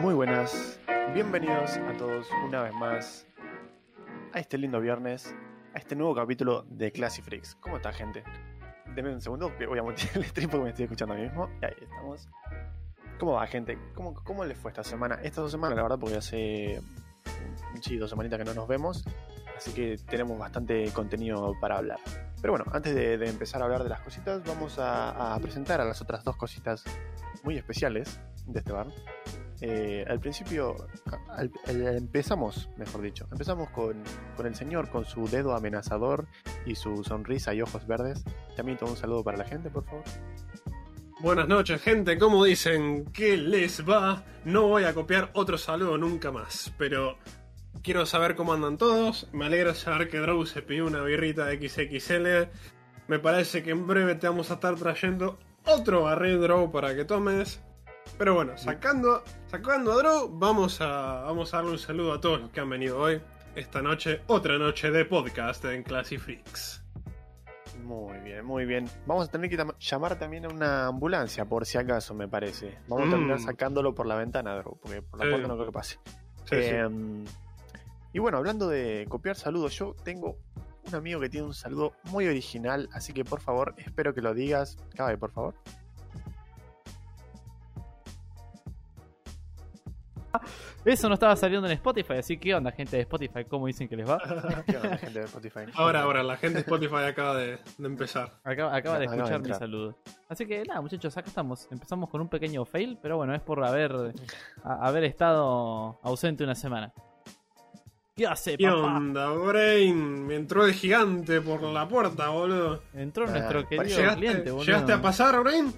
Muy buenas, bienvenidos a todos una vez más a este lindo viernes, a este nuevo capítulo de Classy Freaks. ¿Cómo está, gente? Denme un segundo, voy a montar el stream porque me estoy escuchando a mí mismo. Y ahí estamos. ¿Cómo va, gente? ¿Cómo, ¿Cómo les fue esta semana? Estas dos semanas, la verdad, porque hace sí, dos semanitas que no nos vemos. Así que tenemos bastante contenido para hablar. Pero bueno, antes de, de empezar a hablar de las cositas, vamos a, a presentar a las otras dos cositas muy especiales de este bar. Eh, al principio, empezamos, mejor dicho, empezamos con, con el señor con su dedo amenazador y su sonrisa y ojos verdes. También un saludo para la gente, por favor. Buenas noches, gente. ¿Cómo dicen? ¿Qué les va? No voy a copiar otro saludo nunca más, pero quiero saber cómo andan todos. Me alegra saber que Drow se pidió una birrita de XXL. Me parece que en breve te vamos a estar trayendo otro barril Drow para que tomes. Pero bueno, sacando, sacando a Drow, vamos a, vamos a darle un saludo a todos los que han venido hoy. Esta noche, otra noche de podcast en Classy Freaks. Muy bien, muy bien. Vamos a tener que llamar también a una ambulancia, por si acaso, me parece. Vamos a Mm. terminar sacándolo por la ventana, Drew, porque por la Sí. puerta no creo que pase. Sí, sí. Em, Y bueno, hablando de copiar saludos, yo tengo un amigo que tiene un saludo muy original, así que por favor, espero que lo digas. Cabe, por favor. Eso no estaba saliendo en Spotify, así que ¿qué onda, gente de Spotify? ¿Cómo dicen que les va? ¿Qué onda, gente de Spotify? Ahora, ahora, la gente de Spotify acaba de, de empezar. Acaba, acaba de escuchar mi saludo. Así que nada, muchachos, acá estamos. Empezamos con un pequeño fail, pero bueno, es por haber, a- haber estado ausente una semana. ¿Qué hace, ¿Qué papá? onda, Brain? Me entró el gigante por la puerta, boludo. Entró Ah, nuestro querido ¿Llegaste, cliente, boludo. ¿Llegaste a pasar, Brain?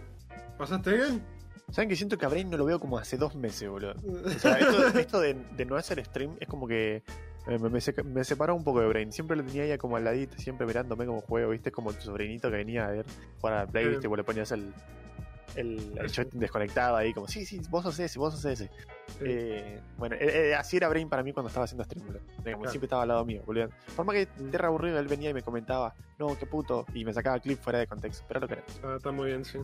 ¿Pasaste bien? ¿Saben que siento que a Brain no lo veo como hace dos meses, boludo? O sea, esto, esto de, de no hacer stream es como que eh, me, me, separó un poco de Brain. Siempre lo tenía ahí como al ladito, siempre mirándome como juego, ¿viste? Como tu sobrinito que venía a ver jugar al Play. ¿viste? Vos le ponías el, el, el joystick desconectado ahí, como, sí, sí, vos sos ese, vos sos ese. Eh, bueno, eh, así era Brain para mí cuando estaba haciendo stream, boludo. Como Claro. Siempre estaba al lado mío, boludo. Por más que era aburrido, él venía y me comentaba, no, qué puto, y me sacaba clip fuera de contexto, pero lo que era. Ah, está muy bien, sí.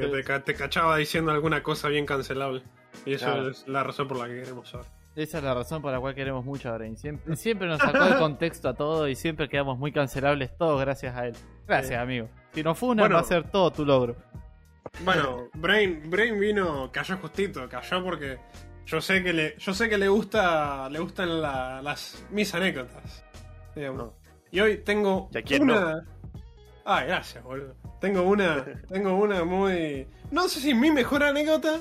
Te, te ca- te cachaba diciendo alguna cosa bien cancelable. Y eso Claro. es la razón por la que queremos saber. Esa es la razón por la cual queremos mucho a Brain. Siempre, siempre nos sacó de contexto a todo y siempre quedamos muy cancelables todos gracias a él. Gracias, Sí. amigo. Si no fue una, Bueno. va a ser todo tu logro. Bueno, Brain, Brain vino, cayó justito, cayó porque yo sé que le, yo sé que le gusta, le gustan la- las mis anécdotas. digamos. No. Y hoy tengo ¿Y a quién una. Ay, gracias, boludo. Tengo una, tengo una muy, no sé si mi mejor anécdota,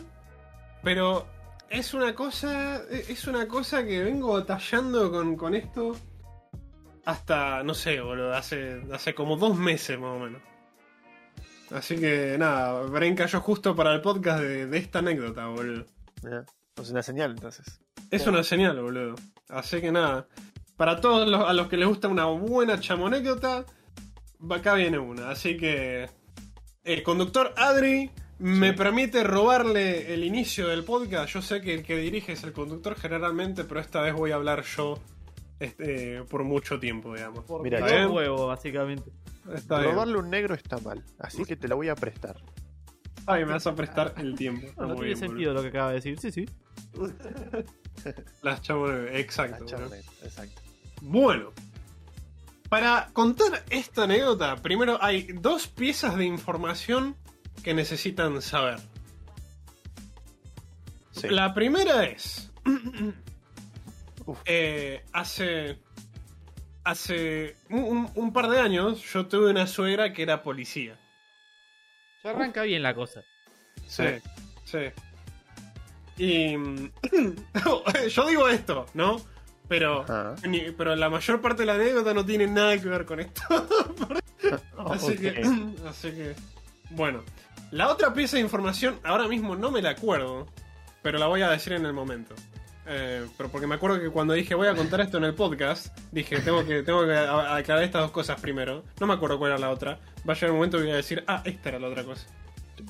pero es una cosa, es una cosa que vengo batallando con, con esto hasta, no sé, boludo, hace, hace como dos meses más o menos. Así que nada, Brain cayó justo para el podcast de, de esta anécdota, boludo. ¿ya? Es una señal, entonces. Es una señal, boludo. Así que nada, para todos los, a los que les gusta una buena chamonécdota, acá viene una. Así que el conductor Adri me permite robarle el inicio del podcast. Yo sé que el que dirige es el conductor generalmente, pero esta vez voy a hablar yo este, por mucho tiempo, digamos. Mira, ¿Está Todo bien? huevo, básicamente. Está bien. Robarle un negro está mal, así que te la voy a prestar. Ay, me vas a prestar el tiempo. No, no tiene bien, sentido lo que acaba de decir. Sí, sí. Las chamonécdotas, exacto. Charlet, exacto. Bueno, para contar esta anécdota, primero hay dos piezas de información que necesitan saber. Sí. La primera es, eh, hace hace un, un- un par de años yo tuve una suegra que era policía. Ya arranca bien la cosa. Sí, sí. Y yo digo esto, ¿no? Pero, Ajá. pero la mayor parte de la anécdota no tiene nada que ver con esto. Así que, así que, bueno. La otra pieza de información, ahora mismo no me la acuerdo, pero la voy a decir en el momento. Eh, pero porque me acuerdo que cuando dije voy a contar esto en el podcast, dije tengo que, tengo que aclarar estas dos cosas primero. No me acuerdo cuál era la otra. Va a llegar un momento que voy a decir, ah, esta era la otra cosa.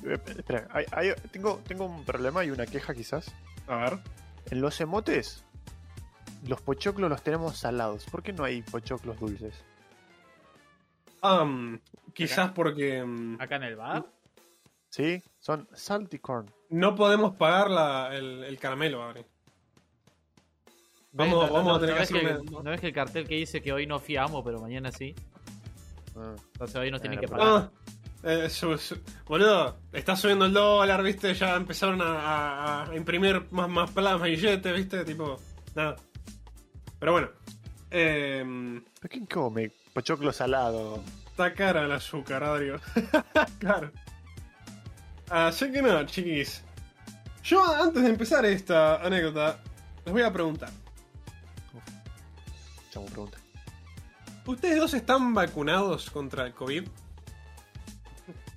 Eh, Espera, hay- hay- tengo, tengo un problema y una queja quizás. A ver. En los emotes, los pochoclos los tenemos salados. ¿Por qué no hay pochoclos dulces? Um, quizás porque. um, Acá en el bar. ¿Sí? Son salty corn. no podemos pagar la, el, el caramelo, Adri. Vamos, vamos no, a tener no que hacer que, una- ¿No ves que el cartel que dice que hoy no fiamos, pero mañana sí? Ah, Entonces hoy nos tienen que Bueno, pagar. Ah, eh, su- su- boludo, está subiendo el dólar, viste, ya empezaron a, a- a imprimir más, más plata, más billetes, viste, tipo, nada. Pero bueno, eh, ¿Pero quién come? Pochoclo salado. está cara el azúcar, Adrio. claro. Así que nada, chiquis. Yo antes de empezar esta anécdota, les voy a preguntar. Chamo pregunta. ¿Ustedes dos están vacunados contra el COVID?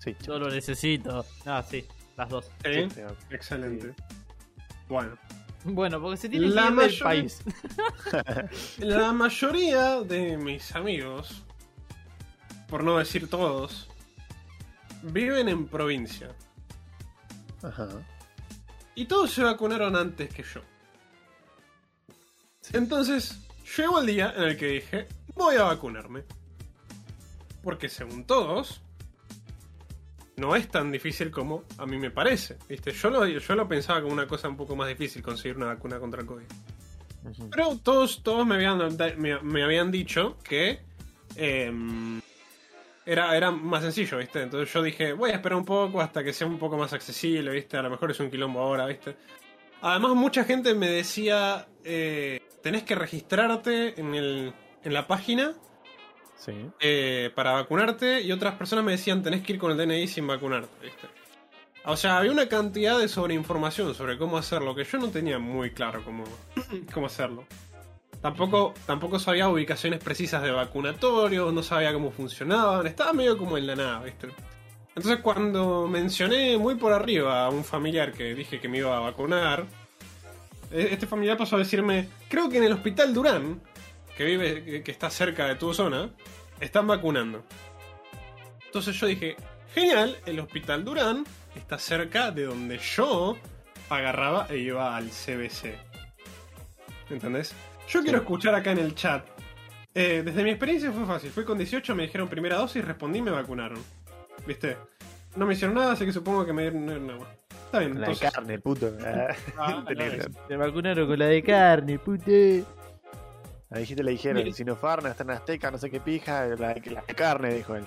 Sí, Yo lo necesito. Ah, sí, las dos. Sí. sí, Excelente. Bueno. Bueno, porque se tiene La que ir del mayoría- país. La mayoría de mis amigos, por no decir todos, viven en provincia. Ajá. Y todos se vacunaron antes que yo. Entonces, llegó el día en el que dije, voy a vacunarme. Porque según todos, no es tan difícil como a mí me parece. ¿viste? Yo, lo, yo lo pensaba como una cosa un poco más difícil conseguir una vacuna contra el COVID. Pero todos, todos me, habían, me, me habían dicho que em, era, era más sencillo, ¿viste? Entonces yo dije, voy a esperar un poco hasta que sea un poco más accesible, ¿viste? A lo mejor es un quilombo ahora, ¿viste? Además, mucha gente me decía, eh, tenés que registrarte en, el, en la página Eh, para vacunarte y otras personas me decían, tenés que ir con el DNI sin vacunarte, ¿viste? O sea, había una cantidad de sobreinformación sobre cómo hacerlo que yo no tenía muy claro cómo, cómo hacerlo. Tampoco, tampoco sabía ubicaciones precisas de vacunatorios, no sabía cómo funcionaban, estaba medio como en la nada, ¿viste? Entonces cuando mencioné muy por arriba a un familiar que dije que me iba a vacunar, e- este familiar pasó a decirme, creo que en el hospital Durán, que vive, que- está cerca de tu zona, están vacunando. Entonces yo dije, genial, el hospital Durán está cerca de donde yo agarraba e iba al CBC. ¿Entendés? Yo quiero escuchar acá en el chat. Eh, desde mi experiencia fue fácil. Fui con 18, me dijeron primera dosis, respondí y me vacunaron. ¿Viste? No me hicieron nada, así que supongo que me dieron agua. Está bien, La de entonces. carne, puto. Ah, Ah. Se vacunaron con la de carne, pute. La hijita le dijeron, Mire. Sinopharm está en Azteca, no sé qué pija, la, carne, dijo él.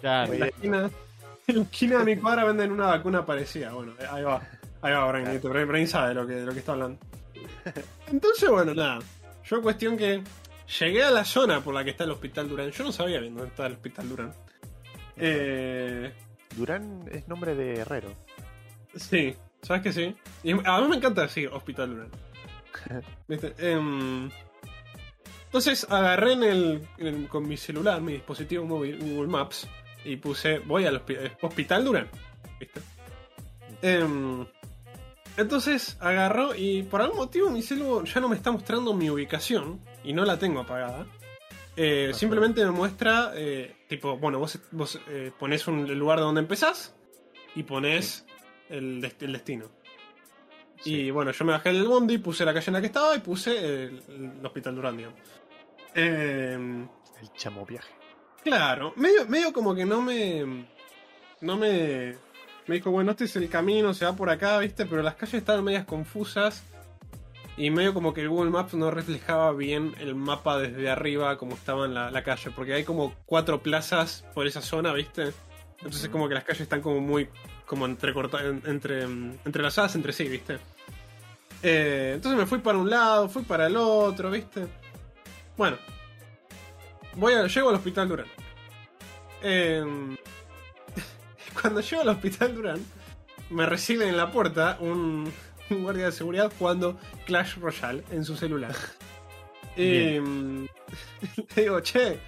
Claro. En la esquina, en la esquina de mi cuadra venden una vacuna parecida. Bueno, ahí va. Ahí va, Brain. ¿viste? Brain, Brain sabe de lo, que, de lo que está hablando. Entonces, bueno, nada. Yo cuestión que llegué a la zona por la que está el Hospital Durán. Yo no sabía bien dónde está el Hospital Durán. Eh, Durán es nombre de herrero. sí, ¿sabes que sí? Y a mí me encanta decir Hospital Durán. ¿Viste? Em, entonces agarré en el, en el- con mi celular, mi dispositivo móvil, Google Maps, y puse, voy al hospi- eh, Hospital Durán. ¿Viste? Em, entonces agarró y por algún motivo mi celular ya no me está mostrando mi ubicación y no la tengo apagada. Eh, simplemente me muestra, eh, tipo, bueno, vos, vos eh, pones un, el lugar de donde empezás y pones el, dest- el destino. Y bueno, yo me bajé del bondi, puse la calle en la que estaba y puse el, el hospital Durán, digamos. Em, El chamo viaje. Claro, medio, medio como que no me. No me. Me dijo, bueno, este es el camino, se va por acá, ¿viste? Pero las calles estaban medias confusas. Y medio como que el Google Maps no reflejaba bien el mapa desde arriba como estaba en la, la calle. Porque hay como cuatro plazas por esa zona, ¿viste? Entonces como que las calles están como muy. como entrecortadas, entre, entrelazadas entre sí, ¿viste? Eh, entonces me fui para un lado, fui para el otro, ¿viste? Bueno, voy a, llego al hospital Durán. Eh, cuando llego al hospital Durán, me recibe en la puerta un, un guardia de seguridad jugando Clash Royale en su celular. Y mm, le digo, che,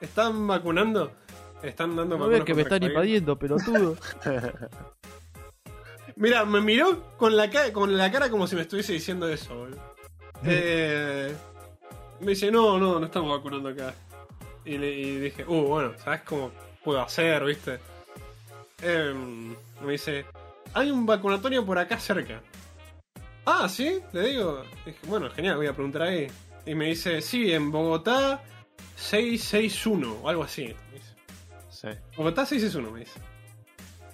¿están vacunando? Están dando No vacunas que me están el COVID?" invadiendo, pelotudo. Mira, me miró con la, con la cara como si me estuviese diciendo eso, boludo. Eh, me dice, no, no, no estamos vacunando acá. Y, le, y dije, uh, bueno, ¿sabes cómo puedo hacer, viste? Em, me dice, hay un vacunatorio por acá cerca. Ah, ¿sí? Le digo. Dije, bueno, genial, voy a preguntar ahí. Y me dice, sí, en Bogotá 661 o algo así. me dice. Sí. Bogotá 661, me dice.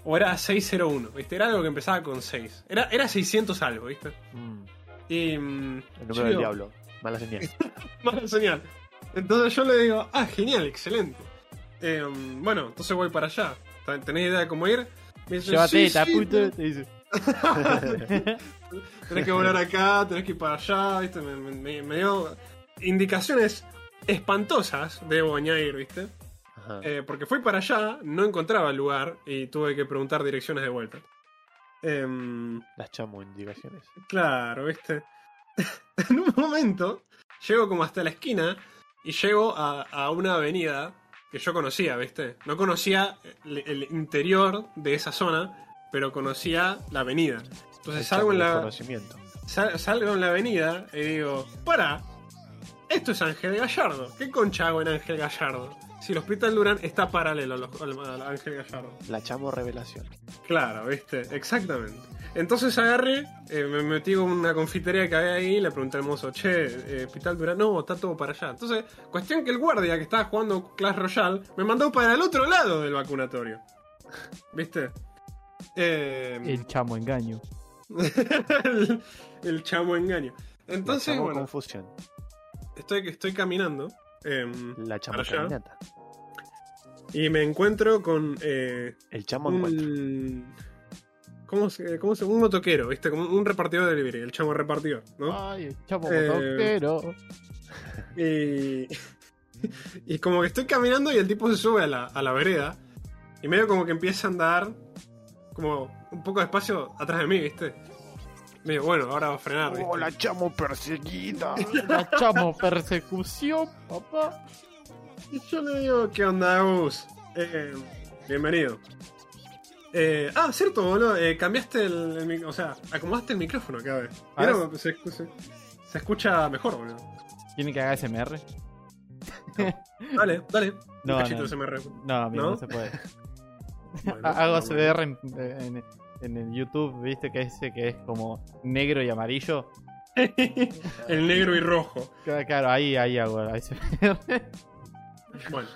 o era 601, ¿viste? Era algo que empezaba con 6. Era, era 600 algo, ¿viste? Mm, Y. el número del diablo. Mala señal. Mala señal. Entonces yo le digo, ah, genial, excelente. Eh, bueno, entonces voy para allá. ¿Tenés idea de cómo ir? Me dice, Llévate, "Sí, puta", te dice. tenés que volar acá, tenés que ir para allá, ¿viste? Me, me- me dio indicaciones espantosas, debo añadir, ¿viste? Ajá. Eh, porque fui para allá, no encontraba el lugar y tuve que preguntar direcciones de vuelta. Em, Las chamo indicaciones. claro, ¿viste? en un momento llego como hasta la esquina y llego a, a una avenida que yo conocía, ¿viste? No conocía el, el interior de esa zona, pero conocía la avenida. Entonces salgo en la. Sal- salgo en la avenida y digo, para, esto es Ángel Gallardo. ¿Qué concha hago en Ángel Gallardo? Si el Hospital Durán está paralelo al, al Ángel Gallardo. La chamo revelación. Claro, ¿viste? Exactamente. Entonces agarré, eh, me metí con una confitería que había ahí y le pregunté al mozo, che, eh, Hospital Durán, no, está todo para allá. Entonces, cuestión que el guardia que estaba jugando Clash Royale me mandó para el otro lado del vacunatorio. ¿Viste? Eh, El chamo engaño. el, el chamo engaño. Entonces, chamo bueno, confusión. Estoy, estoy caminando em, La allá. caminata. y me encuentro con eh, El chamo encuentro. un. ¿Cómo se, cómo se Un motoquero, ¿viste? Como un repartidor de delivery, el chamo repartidor, ¿no? Ay, el chamo Eh, motoquero. Y. Y como que estoy caminando y el tipo se sube a la, a la vereda. Y medio como que empieza a andar. Como un poco despacio atrás de mí, ¿viste? Bueno, ahora va a frenar, ¿viste? Oh, la chamo perseguida. La chamo persecución, papá. Y yo le digo, ¿qué onda, Gus? Eh, bienvenido. Eh, ah, cierto, boludo. eh, cambiaste el, el mic- O sea, acomodaste el micrófono cada vez. Pero se, se- se escucha mejor, boludo. ¿Tiene que haga SMR? Dale, dale. No, un cachito no. de SMR. No, amigo, ¿No? no, se puede. Bueno, Hago no. SMR en, en, en el YouTube, viste que ese que es como negro y amarillo. el negro y rojo. Claro, Claro, ahí, ahí hago ASMR. Bueno.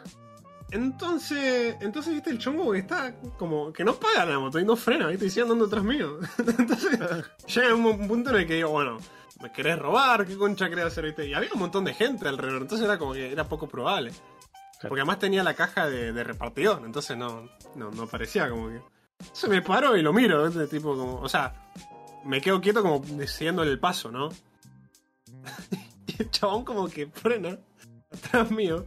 Entonces, entonces, viste, el chongo que está como que no paga la moto y no frena, viste, y sigue andando atrás mío. Entonces, llega un, un punto en el que digo, bueno, ¿me querés robar? ¿Qué concha querés hacer, viste? Y había un montón de gente alrededor, entonces era como que era poco probable. Porque además tenía la caja de, de repartidor, entonces no, no, no parecía como que. Se me paro y lo miro, ¿viste? tipo como. O sea, me quedo quieto como siguiéndole el paso, ¿no? y el chabón como que frena atrás mío.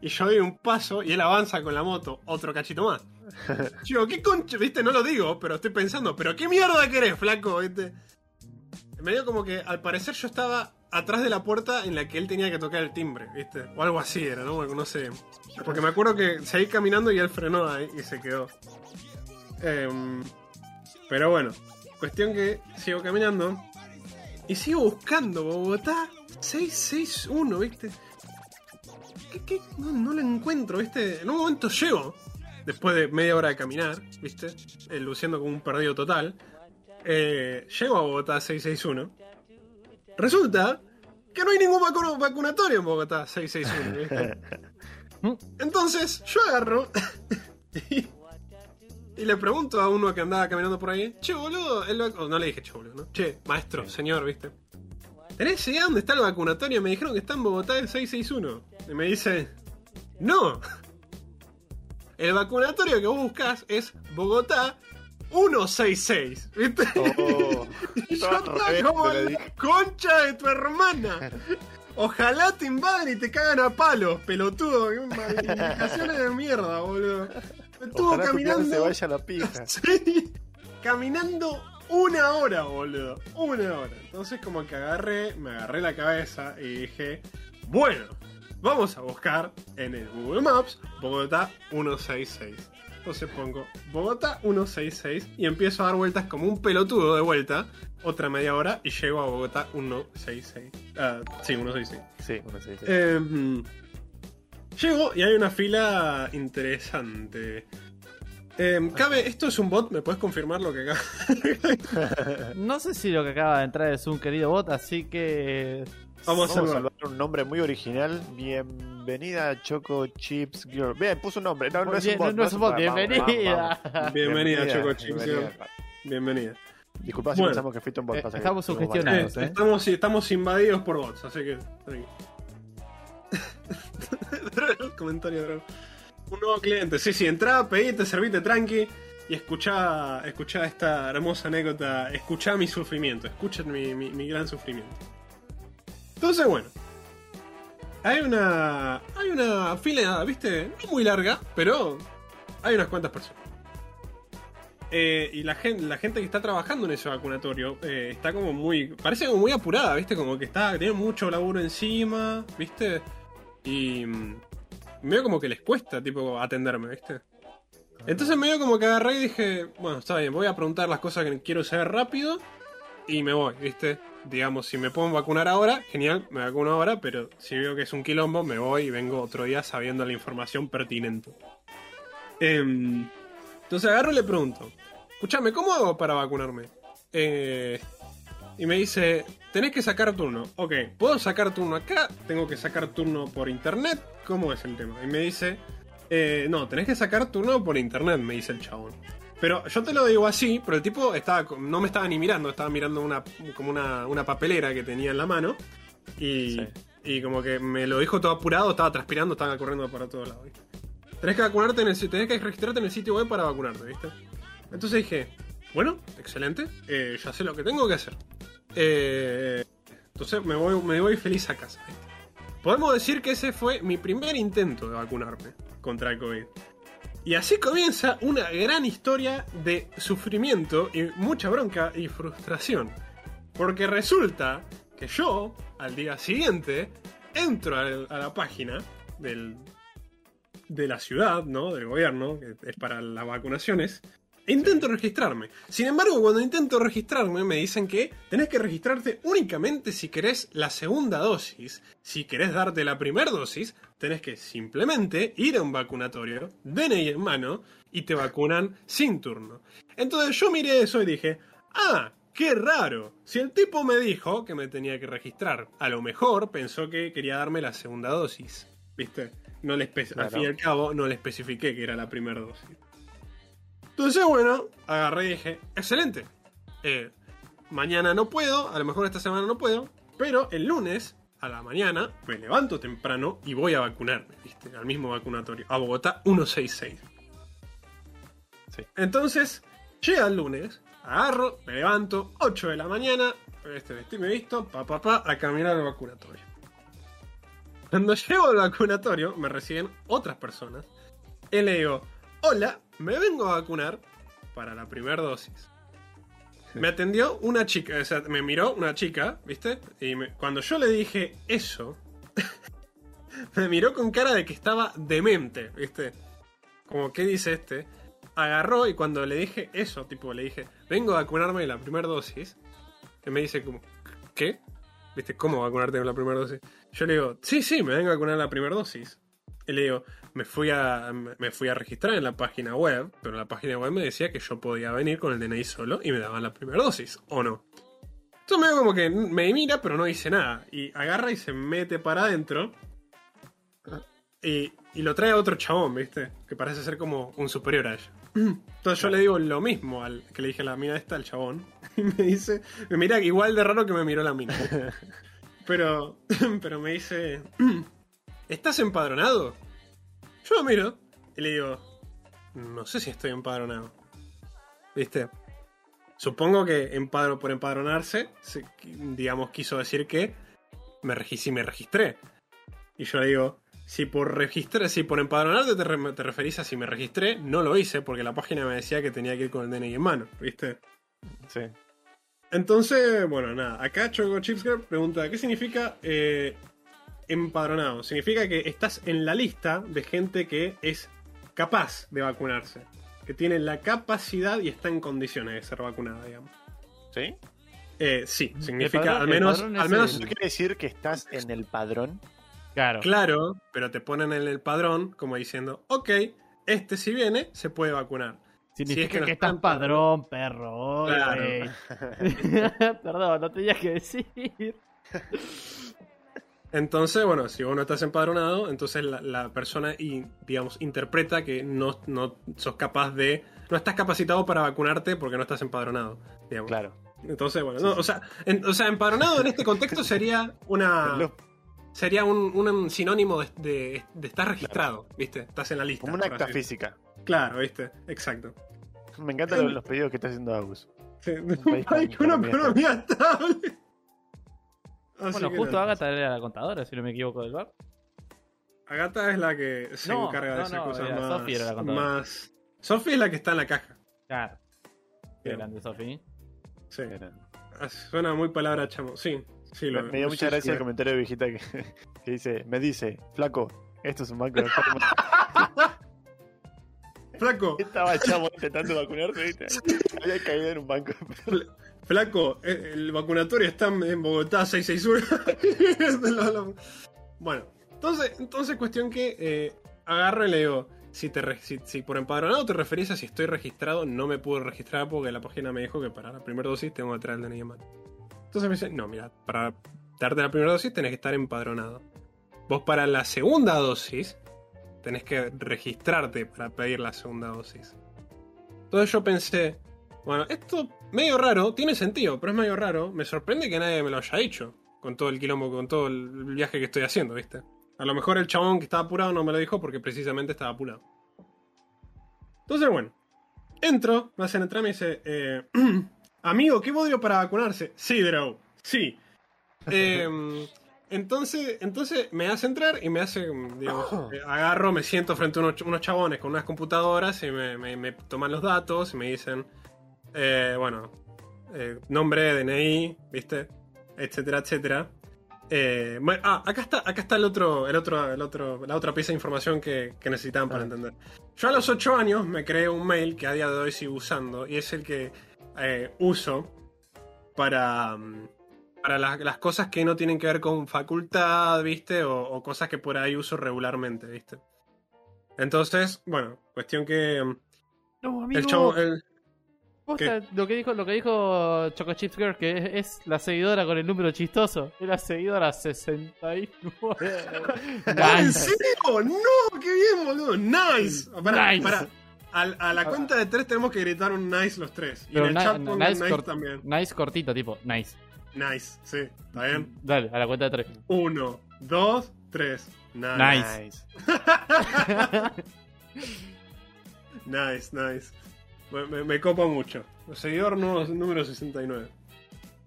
Y yo doy un paso y él avanza con la moto otro cachito más. Yo ¿qué concha? ¿Viste? No lo digo, pero estoy pensando, ¿pero qué mierda querés, flaco? ¿Viste? Me dio como que al parecer yo estaba atrás de la puerta en la que él tenía que tocar el timbre, ¿viste? O algo así era, ¿no? No sé. Porque me acuerdo que seguí caminando y él frenó ahí y se quedó. Em, pero bueno, cuestión que sigo caminando y sigo buscando Bogotá 661, ¿viste? ¿Qué, qué? No, no lo encuentro, ¿viste? En un momento llego, después de media hora de caminar, ¿viste? Eh, luciendo como un perdido total. Eh, llego a Bogotá 661. Resulta que no hay ningún vacunatorio en Bogotá 661, ¿viste? Entonces yo agarro y, y le pregunto a uno que andaba caminando por ahí, che boludo, el vac- oh, no le dije che boludo, ¿no? Che, maestro, señor, ¿viste? ¿Tenés idea dónde está el vacunatorio? Me dijeron que está en Bogotá el 661. Y me dice, no. El vacunatorio que vos buscás es Bogotá 166, ¿viste? Oh, Y yo estaba como la dije. concha de tu hermana. Ojalá te invadan y te cagan a palos, pelotudo. Indicaciones de mierda, boludo. Estuvo Ojalá tía se caminando. vaya la pija. Sí, caminando una hora, boludo. Una hora. Entonces, como que agarré, me agarré la cabeza y dije: Bueno, vamos a buscar en el Google Maps Bogotá 166. Entonces pongo Bogotá 166 y empiezo a dar vueltas como un pelotudo de vuelta. Otra media hora y llego a Bogotá 166. Ah, sí, 166. Sí, bueno, sí, sí. Em, llego y hay una fila interesante. Eh, Cabe, ¿esto es un bot? ¿Me puedes confirmar lo que acá? No sé si lo que acaba de entrar es un querido bot, así que. Vamos a Vamos a saludar. saludar un nombre muy original. Bienvenida Choco Chips Girl. Bien, puso un nombre. No, no es un bot. no es un bot, vamos, vamos, bienvenida. vamos. Bienvenida, Choco Chips. bienvenida. Bienvenida. Disculpa si Bueno. pensamos que fuiste un bot. Eh, estamos sugestionados. Eh, estamos, estamos invadidos por bots, así que. Comentario Drogo. Un nuevo cliente. Sí, sí, entrá, pedite, servite tranqui y escuchá, escuchá esta hermosa anécdota. Escuchá mi sufrimiento, escucha mi, gran sufrimiento. Entonces, bueno. Hay una. Hay una fila, viste, no muy larga, pero hay unas cuantas personas. Eh, y la gente, la gente que está trabajando en ese vacunatorio eh, está como muy. Parece como muy apurada, ¿viste? Como que está. Tiene mucho laburo encima, ¿viste? Y. mm, medio como que les cuesta, tipo, atenderme, ¿viste? Entonces medio como que agarré y dije, bueno, está bien, voy a preguntar las cosas que quiero saber rápido y me voy, ¿viste? Digamos, si me puedo vacunar ahora, genial, me vacuno ahora, pero si veo que es un quilombo, me voy y vengo otro día sabiendo la información pertinente. Em, entonces agarro y le pregunto, escúchame, ¿cómo hago para vacunarme? Eh, y me dice, tenés que sacar turno. Ok, ¿puedo sacar turno acá? ¿Tengo que sacar turno por internet? ¿Cómo es el tema? Y me dice, eh, no, tenés que sacar turno por internet, me dice el chabón. Pero yo te lo digo así, pero el tipo estaba, no me estaba ni mirando, estaba mirando una, como una, una papelera que tenía en la mano. Y, Sí. y como que me lo dijo todo apurado, estaba transpirando, estaba corriendo para todos lados. ¿viste? Tenés que vacunarte en el tenés que registrarte en el sitio web para vacunarte, ¿viste? Entonces dije, bueno, excelente, eh, ya sé lo que tengo que hacer. Eh, entonces me voy, feliz a casa. ¿viste? Podemos decir que ese fue mi primer intento de vacunarme contra el COVID. Y así comienza una gran historia de sufrimiento y mucha bronca y frustración. Porque resulta que yo, al día siguiente, entro a la página de la ciudad, ¿no? Del gobierno, que es para las vacunaciones, intento registrarme. Sin embargo, cuando intento registrarme, me dicen que tenés que registrarte únicamente si querés la segunda dosis. Si querés darte la primera dosis, tenés que simplemente ir a un vacunatorio, DNI en mano, y te vacunan sin turno. Entonces yo miré eso y dije, ah, qué raro. Si el tipo me dijo que me tenía que registrar, a lo mejor pensó que quería darme la segunda dosis. ¿Viste? No le Al fin y al cabo, no le especifiqué que era la primera dosis. Entonces, bueno, agarré y dije, excelente. Eh, mañana no puedo, a lo mejor esta semana no puedo, pero el lunes a la mañana me levanto temprano y voy a vacunarme, ¿viste? Al mismo vacunatorio, a Bogotá 166. Sí. Entonces, llega el lunes, agarro, me levanto, 8 de la mañana, este, me visto, pa, pa, pa, a caminar al vacunatorio. Cuando llego al vacunatorio, me reciben otras personas. Y le digo, hola, me vengo a vacunar para la primera dosis. Me atendió una chica, o sea, me miró una chica, ¿viste? Y me- cuando yo le dije eso, me miró con cara de que estaba demente, ¿viste? Como, ¿qué dice este? Agarró y cuando le dije eso, tipo, le dije, vengo a vacunarme de la primera dosis, que me dice como, ¿qué? ¿Viste? ¿Cómo vacunarte de la primera dosis? Yo le digo, sí, sí, me vengo a vacunar la primera dosis. Y le digo, me fui, a, me fui a registrar en la página web, pero la página web me decía que yo podía venir con el DNI solo y me daban la primera dosis, ¿o no? Entonces me como que me mira, pero no dice nada. Y agarra y se mete para adentro. Y, y lo trae a otro chabón, ¿viste? Que parece ser como un superior a ella. Entonces yo le digo lo mismo al que le dije a la mina esta, al chabón. Y me dice, me mira igual de raro que me miró la mina. Pero, pero me dice, ¿estás empadronado? Yo lo miro y le digo, no sé si estoy empadronado. ¿Viste? Supongo que empadro por empadronarse, se- digamos, quiso decir que me regi- si me registré. Y yo le digo, si por registrar, si por empadronarte te, re- te referís a si me registré, no lo hice porque la página me decía que tenía que ir con el DNI en mano, ¿viste? Sí. Entonces, bueno, nada. Acá Choco Chipsker pregunta: ¿Qué significa eh, empadronado? Significa que estás en la lista de gente que es capaz de vacunarse. Que tiene la capacidad y está en condiciones de ser vacunada, digamos. ¿Sí? Eh, sí, significa padrón- al menos. Al es menos ¿Eso quiere decir que estás en el padrón? Claro. claro, pero te ponen en el padrón como diciendo: Ok, este si viene, se puede vacunar. Significa que no que está estás padrón, perro. Claro. güey. Perdón, no tenías que decir. Entonces, bueno, si vos no estás empadronado, entonces la, la persona, y, digamos, interpreta que no, no sos capaz de. No estás capacitado para vacunarte porque no estás empadronado. Digamos. Claro. Entonces, bueno, no, sí. o, sea, en- o sea, empadronado en este contexto sería una. Sería un, un sinónimo de, de- de estar registrado, ¿viste? Estás en la lista. Como un por acta física. Claro, ¿viste? Exacto. Me encantan los, los pedidos que está haciendo Agus. Sí. país con Hay una economía estable. Así Bueno, justo. Agatha era la contadora, si no me equivoco del bar. Agatha es la que se No, encarga de hacer no, cosas era más. Sophie era la contadora. más... Sophie es la que está en la caja. Claro. Qué Bien. grande, Sofi. Sí. Ah, Suena muy palabra chamo. Sí, sí, Me, lo me dio sí, mucha sí, gracia el me- comentario de viejita que, que dice, me dice, flaco, esto es un banco de Flaco, Estaba chamo intentando vacunarse, ¿viste? Había caído en un banco. flaco, eh, el vacunatorio está en Bogotá 661. Lo- lo- bueno, entonces, entonces cuestión que eh, agarro y le digo, si, te re- si, si por empadronado te referís a si estoy registrado, no me puedo registrar porque la página me dijo que para la primera dosis tengo que traer el DNI en mano. Entonces me dice, no, mira, para darte la primera dosis tenés que estar empadronado. Vos para la segunda dosis tenés que registrarte para pedir la segunda dosis. Entonces yo pensé, bueno, esto medio raro, tiene sentido, pero es medio raro. Me sorprende que nadie me lo haya dicho con todo el quilombo, con todo el viaje que estoy haciendo, ¿viste? A lo mejor el chabón que estaba apurado no me lo dijo porque precisamente estaba apurado. Entonces, bueno, entro, me hacen entrar y me dice, eh, amigo, ¿qué odio para vacunarse? Sí, Drow, sí. Em, entonces, entonces me hace entrar y me hace, digamos, eh, agarro, me siento frente a unos, unos chabones con unas computadoras y me, me- me toman los datos y me dicen, eh, bueno, eh, nombre, DNI, ¿viste? Etcétera, etcétera. Eh, bueno, ah, acá está, acá está el otro, el otro, el otro, la otra pieza de información que, que necesitaban para Ah. entender. Yo a los 8 años me creé un mail que a día de hoy sigo usando y es el que eh, uso para, mm, para las, las cosas que no tienen que ver con facultad, ¿viste? O, o cosas que por ahí uso regularmente, ¿viste? Entonces, bueno, cuestión que mm, No, amigo. el chavo, el- lo que dijo, lo que dijo Choco Chips Girl, que es, es la seguidora con el número chistoso. Es la seguidora 69. ¡Ah, ¿En Nice. serio? ¡No! ¡Qué bien, boludo! ¡Nice! Pará, Nice. pará. Al- a la cuenta de tres tenemos que gritar un nice los tres. Y Pero en el chat nice nice, cort- también. Nice cortito, tipo, nice. Nice, sí. ¿Está bien? Dale, a la cuenta de tres. Uno, dos, tres. Nice. Nice. Nice, nice. Me, me- me copa mucho. Seguidor nu- número 69.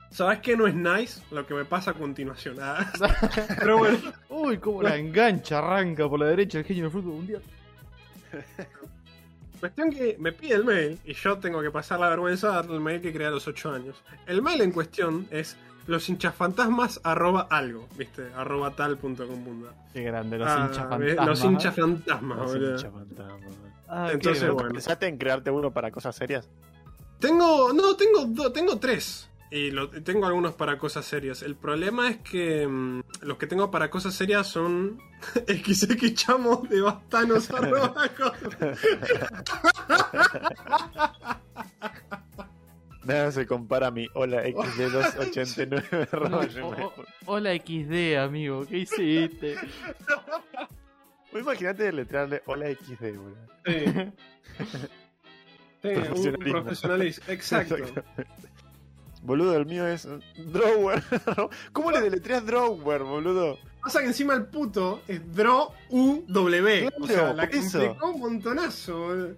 ¿Sabes qué no es nice? Lo que me pasa a continuación. Ah. Pero bueno. Uy, cómo la engancha, arranca por la derecha el genio fruto mundial. Cuestión que me pide el mail y yo tengo que pasar la vergüenza de darle el mail que creé a los 8 años. El mail en cuestión es los hinchafantasmas arroba algo, ¿viste? arroba tal punto com punto. Qué grande, los Ah, hinchas ¿ves? fantasmas. Los hinchas fantasmas, Los boludo. hinchas fantasmas. Ah, Entonces, qué- bueno. ¿Pensaste en crearte uno para cosas serias? Tengo. No, tengo, do- tengo tres. Y lo- tengo algunos para cosas serias. El problema es que mm, los que tengo para cosas serias son XX chamos de bastanos arroba. Nada se compara a mi hola XD289. arroba hola XD, amigo, ¿qué hiciste? Vos Imagínate letrearle hola XD, boludo. Sí. Sí, un profesionalismo. Exacto. Boludo, el mío es Drawer. ¿Cómo le deletreas Drawer, boludo? Pasa que encima el puto es Dro U W. o sea, Claro, la eso. complicó un montonazo, boludo.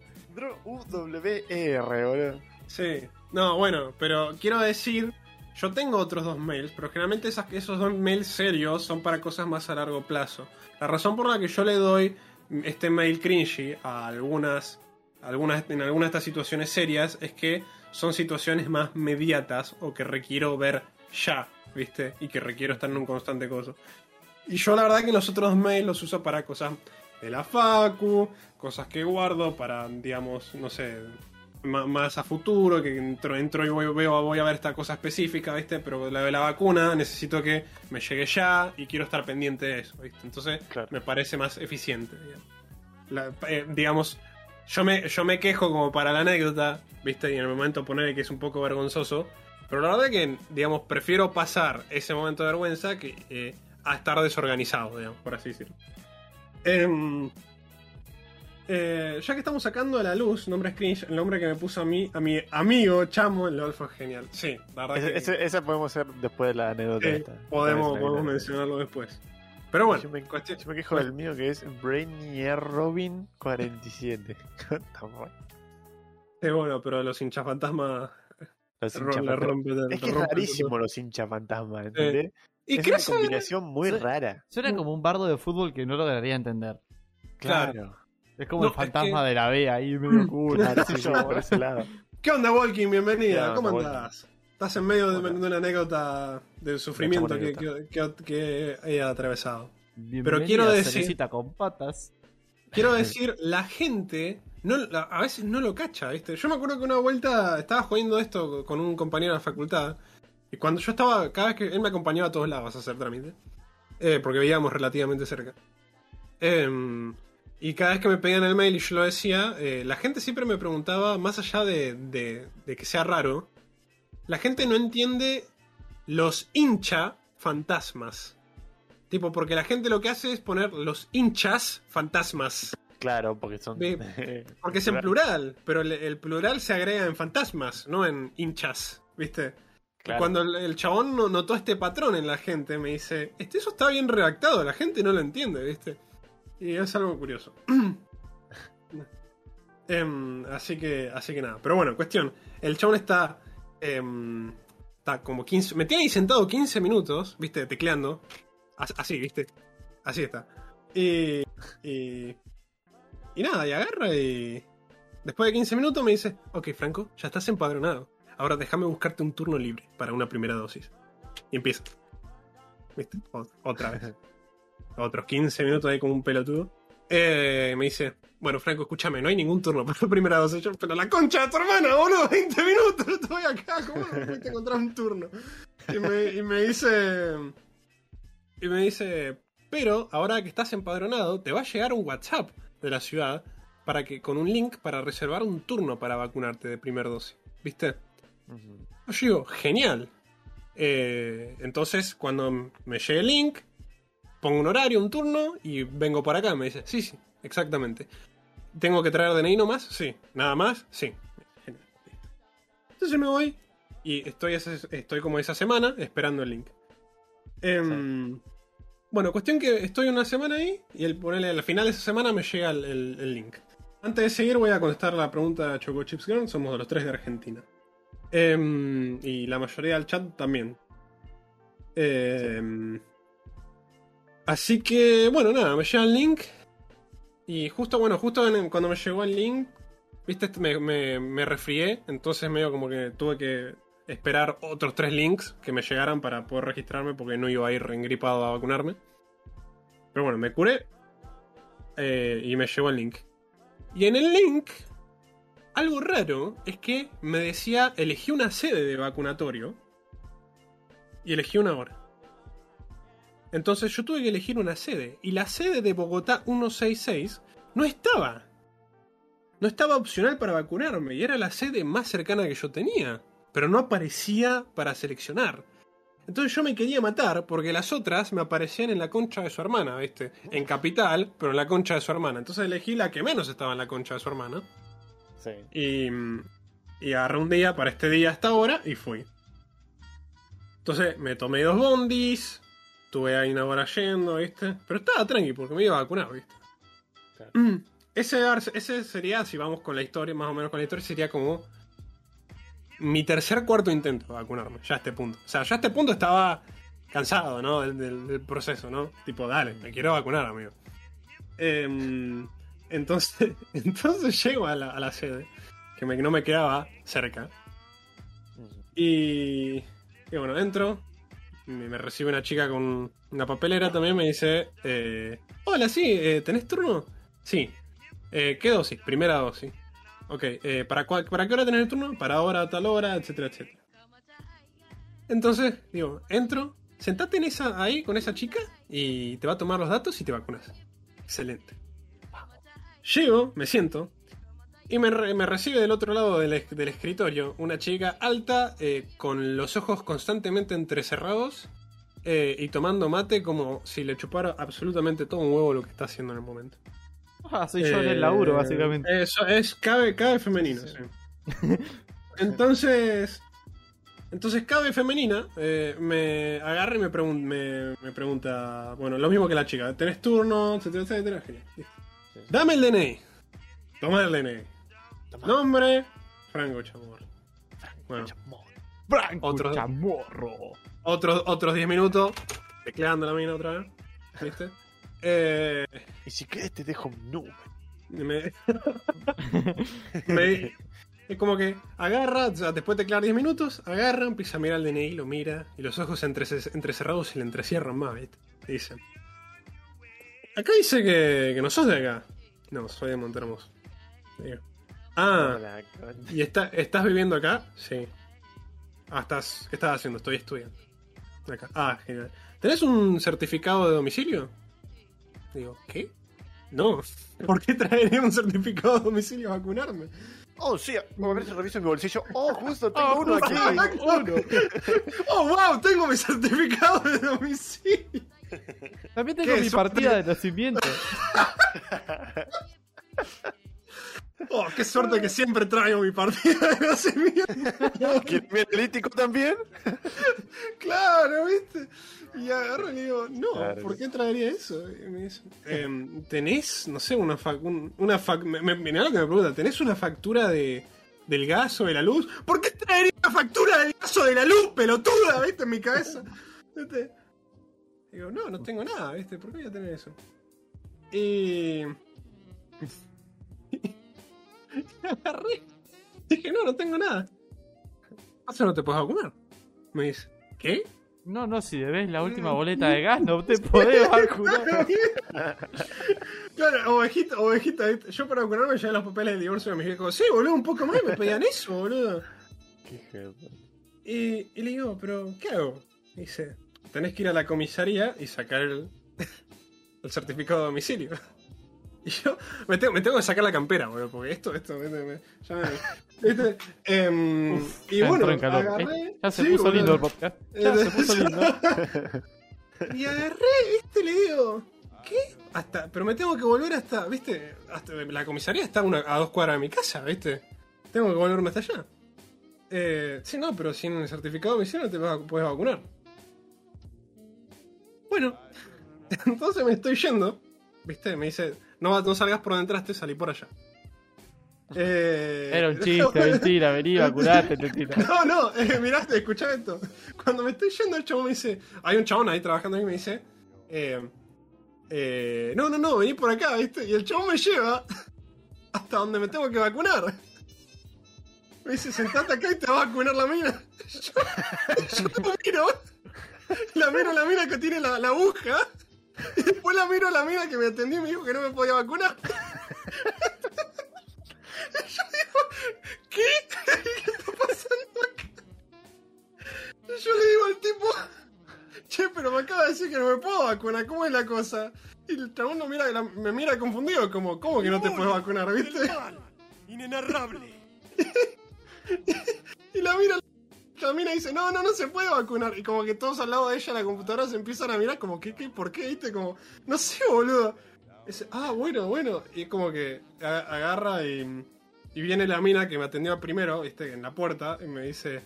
U-W-E-R, boludo. Sí. No, bueno, pero quiero decir, yo tengo otros dos mails, pero generalmente esas, esos dos mails serios son para cosas más a largo plazo. La razón por la que yo le doy este mail cringy a algunas, algunas en algunas de estas situaciones serias es que son situaciones más mediatas o que requiero ver ya, ¿viste? Y que requiero estar en un constante coso. Y yo la verdad que los otros mails los uso para cosas de la facu, cosas que guardo para, digamos, no sé, más a futuro, que entro, entro y voy, veo, voy a ver esta cosa específica, ¿viste? Pero la de la vacuna necesito que me llegue ya y quiero estar pendiente de eso, ¿viste? Entonces Claro. me parece más eficiente, digamos. La- eh, digamos, yo me, yo me quejo como para la anécdota, ¿viste? Y en el momento poner que es un poco vergonzoso. Pero la verdad que, digamos, prefiero pasar ese momento de vergüenza que eh, a estar desorganizado, digamos, por así decirlo. Em, eh, ya que estamos sacando a la luz, nombre Cringe, el nombre que me puso a mí, a mi amigo Chamo, el LOL fue genial. Sí, la verdad que esa podemos hacer después de la anécdota. eh, podemos, podemos mencionarlo después. Pero bueno, yo, me, cuestión- yo me quejo del mío que es Brainier Robin 47. What the fuck? sí, bueno, pero los hinchas fantasmas Los hinchafantasmas. Es que es rarísimo los hinchafantasmas, ¿entendés? Y es una combinación muy rara. Suena como un bardo de fútbol que no lograría entender. Claro. Claro. Es como No, el fantasma es de la B ahí medio cool. Claro, qué sí, sé sí, yo. por ese lado. ¿Qué onda, Walking? Bienvenida. ¿Qué ¿Cómo andás? Estás en medio de, de una anécdota del sufrimiento que, que, que- que he atravesado. Bienvenida, quiero decir- con patas. Quiero decir, la gente no, a veces no lo cacha, ¿viste? Yo me acuerdo que una vuelta estaba jugando esto con un compañero de la facultad. Y cuando yo estaba, cada vez que él me acompañaba a todos lados a hacer trámite. eh, porque vivíamos relativamente cerca. Em, y cada vez que me pedían el mail y yo lo decía, eh, la gente siempre me preguntaba, más allá de, de- de que sea raro, la gente no entiende los hincha fantasmas. Tipo, porque la gente lo que hace es poner los hinchas fantasmas. Claro, porque son. Porque es en plural, pero el, plural se agrega en fantasmas, no en hinchas, ¿viste? Claro. Cuando el, chabón no- notó este patrón en la gente, me dice, este, eso está bien redactado, la gente no lo entiende, ¿viste? Y es algo curioso. Em, así que así que nada. Pero bueno, cuestión. El chabón está. Em, está como 15. Me tiene ahí sentado 15 minutos, ¿viste? Tecleando. As- Así, ¿viste? Así está. Y. Y. Y nada, y agarra y. Después de 15 minutos me dice: Ok, Franco, ya estás empadronado. Ahora déjame buscarte un turno libre para una primera dosis. Y empieza. ¿Viste? Otra vez. Otros 15 minutos ahí como un pelotudo. Eh, me dice, bueno, Franco, escúchame, no hay ningún turno para la primera dosis. Yo, pero la concha de tu hermana, boludo, 20 minutos, estoy acá, ¿cómo no pudiste encontrar un turno? Y me, y me dice, y me dice, pero ahora que estás empadronado, te va a llegar un WhatsApp de la ciudad para que, con un link para reservar un turno para vacunarte de primera dosis. ¿Viste? Yo digo, genial. Eh, entonces, cuando me llegue el link, pongo un horario, un turno y vengo para acá. Me dice, sí, sí, exactamente. ¿Tengo que traer DNI nomás? Sí. ¿Nada más? Sí. Entonces me voy y estoy, estoy como esa semana esperando el link. Em, Bueno, cuestión que estoy una semana ahí y el, ponele, al final de esa semana me llega el, el- el link. Antes de seguir voy a contestar la pregunta de Choco Chips Girl. Somos de los tres de Argentina. Em, y la mayoría del chat también. Em, Así que, bueno, nada, me llega el link. Y justo, bueno, justo cuando me llegó el link, viste, me, me, me resfrié. Entonces medio como que tuve que esperar otros tres links que me llegaran para poder registrarme porque no iba a ir engripado a vacunarme. Pero bueno, me curé. eh, y me llegó el link. Y en el link, algo raro es que me decía, elegí una sede de vacunatorio. Y elegí una hora. Entonces yo tuve que elegir una sede. Y la sede de Bogotá 166 no estaba. No estaba opcional para vacunarme. Y era la sede más cercana que yo tenía. Pero no aparecía para seleccionar. Entonces yo me quería matar porque las otras me aparecían en la concha de su hermana, ¿viste? En capital, pero en la concha de su hermana. Entonces elegí la que menos estaba en la concha de su hermana. Sí. Y, y agarré un día para este día hasta ahora y fui. Entonces me tomé dos bondis, estuve ahí una hora yendo, ¿viste? Pero estaba tranqui porque me iba a vacunar, ¿viste? Claro. Mm, Ese, ese sería, si vamos con la historia, más o menos con la historia, sería como mi tercer cuarto intento de vacunarme, ya a este punto. O sea, ya a este punto estaba cansado, ¿no? Del, del- del proceso, ¿no? Tipo, dale, me quiero vacunar, amigo. Em, entonces, entonces llego a la, a la sede, que me- no me quedaba cerca. Y, y bueno, entro. Me, recibe una chica con una papelera también. Me dice: eh, Hola, sí, eh, ¿tenés turno? Sí. Eh, ¿Qué dosis? Primera dosis. Ok, eh, ¿para, cuál- ¿para qué hora tenés el turno? Para ahora, tal hora, etcétera, etcétera. Entonces, digo, entro, sentate en esa, ahí con esa chica y te va a tomar los datos y te vacunas. Excelente. Llego, me siento Y me, re- me recibe del otro lado del, es- del escritorio una chica alta, eh, con los ojos constantemente entrecerrados eh, y tomando mate como si le chupara absolutamente todo un huevo lo que está haciendo en el momento. Ah, soy yo en el laburo, Eh, básicamente. Eso es, cabe, cabe femenino. Sí. sí. Entonces, entonces cabe femenina eh, me agarra y me, pregun- me, me pregunta, bueno, lo mismo que la chica, ¿tenés turno? Etcétera, etcétera. Dame el DNI. Toma el DNI. Toma. Nombre, Franco Chamorro. Bueno, Franco otro- Chamorro. otros otros 10 minutos, tecleando la mina otra vez. ¿Viste? Eh, Y si querés te dejo un número. me, me- es como que agarra, o sea, después de teclear 10 minutos, agarra, empieza a mirar el DNI, lo mira, y los ojos entre, entrecerrados se le entrecierran más, ¿viste? Y dice: Acá dice que, que no sos de acá. No, soy de Montermoso. Digo, Ah, Hola, ¿y está, estás viviendo acá? Sí. Ah, estás, ¿qué estás haciendo? Estoy estudiando. Acá. Ah, genial. ¿Tenés un certificado de domicilio? Digo, ¿qué? No. ¿Por qué traería un certificado de domicilio a vacunarme? Oh, sí, a ver si reviso mi bolsillo. Oh, justo tengo uno aquí. Uno. Oh, wow, tengo mi certificado de domicilio. También tengo mi partida de nacimiento. Oh, qué suerte que siempre traigo mi partida de nacimiento. ¿Quién mi analítico también? Claro, ¿viste? Y agarro y le digo, no, Claro. ¿por qué traería eso? Y me dice, "Em, ¿tenés, no sé, una fac... un- una fac... me- me- Mirá lo que me pregunta, ¿tenés una factura de, del gas o de la luz? ¿Por qué traería una factura del gas o de la luz, pelotuda, viste, en mi cabeza? ¿Viste? Digo, no, no tengo nada, ¿viste? ¿Por qué voy a tener eso? Y... y agarré. Dije, no, no tengo nada. ¿Acaso no te puedes vacunar? Me dice, ¿qué? No, no, si debes la última boleta de gas, no te podés vacunar. Claro, ovejita, ovejita. Yo para vacunarme llevé los papeles del divorcio de mis viejos. Sí, boludo, un poco más me pedían eso, boludo. Qué jefe. Y, y le digo, ¿pero qué hago? Y dice, tenés que ir a la comisaría y sacar el, el certificado de domicilio. Y yo me tengo, me tengo que sacar la campera, boludo, porque esto, esto, me- me- ya me- ¿viste? Em, y Ya bueno, agarré... Eh, Ya se sí, puso boludo. lindo el podcast. Ya se puso lindo. Y agarré, viste, le digo, ¿qué? Hasta, pero me tengo que volver hasta, viste, hasta la comisaría está a una- a dos cuadras de mi casa, viste. Tengo que volverme hasta allá. Eh, sí, no, pero sin el certificado de misión no te vas a- puedes vacunar. Bueno, entonces me estoy yendo, viste, me dice, no, no salgas por donde entraste, salí por allá. Eh, Era un chiste, mentira, vení, vacunate, te tira. no, no, eh, miraste, escuchá esto. Cuando me estoy yendo, el chabón me dice. Hay un chabón ahí trabajando y me dice. eh, eh, no, no, no, vení por acá, ¿viste? Y el chabón me lleva hasta donde me tengo que vacunar. Me dice, sentate acá y te va a vacunar la mina. Yo, yo la miro. La miro la mina que tiene la, la aguja. Y después la miro a la mina que me atendió y me dijo que no me podía vacunar. Yo digo, ¿qué? ¿Qué está pasando acá? Y yo le digo al tipo, che, pero me acaba de decir que no me puedo vacunar, ¿cómo es la cosa? Y el chabón mira, me mira confundido, como, ¿cómo que no te puedes vacunar, viste? Inenarrable. Y la mira, la mina dice, no, no, no se puede vacunar. Y como que todos al lado de ella en la computadora se empiezan a mirar como, ¿qué, qué, por qué? ¿Viste? Como, no sé, boludo. Dice, ah, bueno, bueno. Y como que agarra y, y viene la mina que me atendió primero, ¿viste? En la puerta y me dice,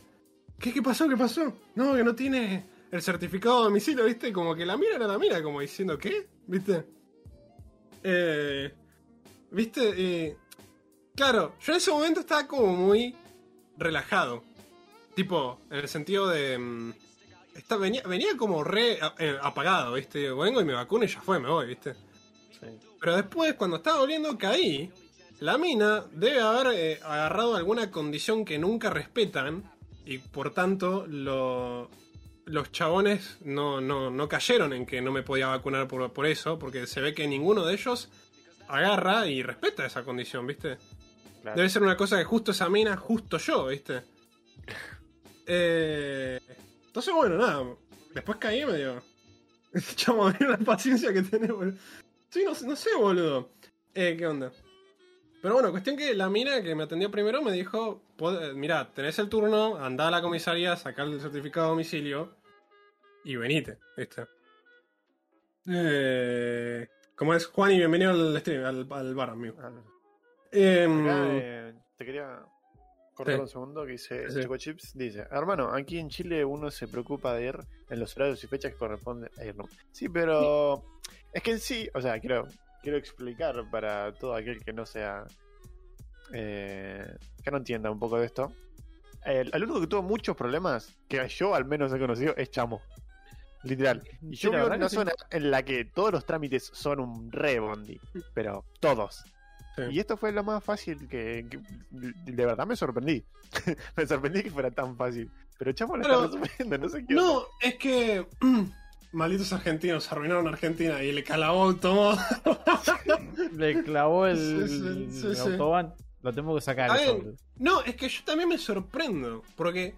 ¿qué, qué pasó? ¿Qué pasó? No, que no tiene el certificado de domicilio, ¿viste? Como que la mira era la mira, como diciendo, ¿qué? ¿Viste? Eh, ¿Viste? Claro, yo en ese momento estaba como muy relajado. Tipo, en el sentido de. mm, venía, venía como re eh, apagado, ¿viste? Vengo y me vacuno y ya fue, me voy, ¿viste? Sí. Pero después, cuando estaba volviendo, caí. La mina debe haber eh, agarrado alguna condición que nunca respetan. Y por tanto, lo- los chabones no, no, no cayeron en que no me podía vacunar por, por eso. Porque se ve que ninguno de ellos agarra y respeta esa condición, ¿viste? Claro. Debe ser una cosa que justo esa mina, justo yo, ¿viste? Eh, entonces, bueno, nada. Después caí y me digo. Chamo, mira la paciencia que tenés, boludo. Sí, no, sé- no sé, boludo. Eh, ¿qué onda? Pero bueno, cuestión que la mina que me atendió primero me dijo, "Pod- mira, tenés el turno, andá a la comisaría, sacar el certificado de domicilio y venite, ¿viste? Eh, ¿Cómo es? Juan y bienvenido al, stream, al, al bar, amigo. Ah. Em, Acá, eh, te quería cortar Sí. un segundo que dice Sí. Choco Chips dice, hermano, aquí en Chile uno se preocupa de ir en los horarios y fechas que corresponde a ir. Sí, pero es que en sí, o sea, quiero, quiero explicar para todo aquel que no sea eh, que no entienda un poco de esto. El, el único que tuvo muchos problemas, que yo al menos he conocido, es Chamo. Literal. Y Sí, yo la vivo en verdad una sí. zona en la que todos los trámites son un re bondi. Pero todos. Sí. Y esto fue lo más fácil que, que- de verdad me sorprendí. me sorprendí que fuera tan fácil. Pero Chamo lo Pero- está resumiendo, no sé qué. no, onda. es que malditos argentinos arruinaron Argentina y le calabó todo. Le clavó el, Sí, sí, sí, el sí. autobahn. Lo tengo que sacar. A eso, ver. No, es que yo también me sorprendo, porque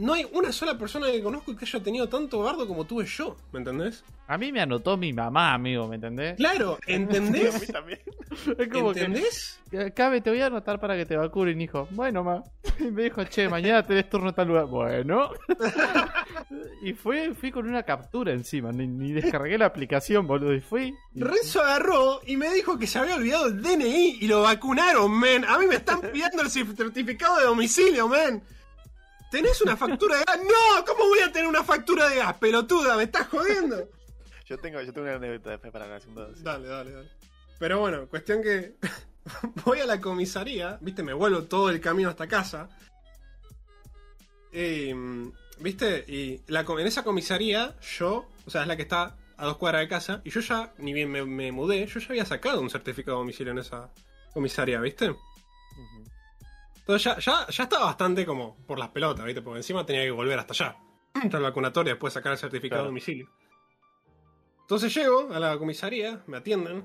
no hay una sola persona que conozco que haya tenido tanto bardo como tuve yo, ¿me entendés? A mí me anotó mi mamá, amigo, ¿me entendés? Claro, Sí, a mí ¿entendés? también. Es como que, ¿Entendés? Cabe, te voy a anotar para que te vacunen, hijo. Bueno, ma. Y me dijo, che, mañana tenés turno en tal lugar. Bueno. y fui, fui con una captura encima. Ni, ni descargué la aplicación, boludo. Y fui. y- Renzo agarró y me dijo que se había olvidado el DNI y lo vacunaron, men. A mí me están pidiendo el certificado de domicilio, men. ¿Tenés una factura de gas? No, ¿cómo voy a tener una factura de gas, pelotuda? ¿Me estás jodiendo? Yo tengo, yo tengo una anécdota después para la segunda dosis. Dale, dale, dale. Pero bueno, cuestión que voy a la comisaría, viste, me vuelvo todo el camino hasta casa. Y, viste, y la, en esa comisaría yo, o sea, es la que está a dos cuadras de casa, y yo ya, ni bien me, me mudé, yo ya había sacado un certificado de domicilio en esa comisaría, viste. Entonces ya, ya, ya estaba bastante como por las pelotas, viste, porque encima tenía que volver hasta allá. Hasta el vacunatorio, después sacar el certificado Claro. de domicilio. Entonces llego a la comisaría, me atienden,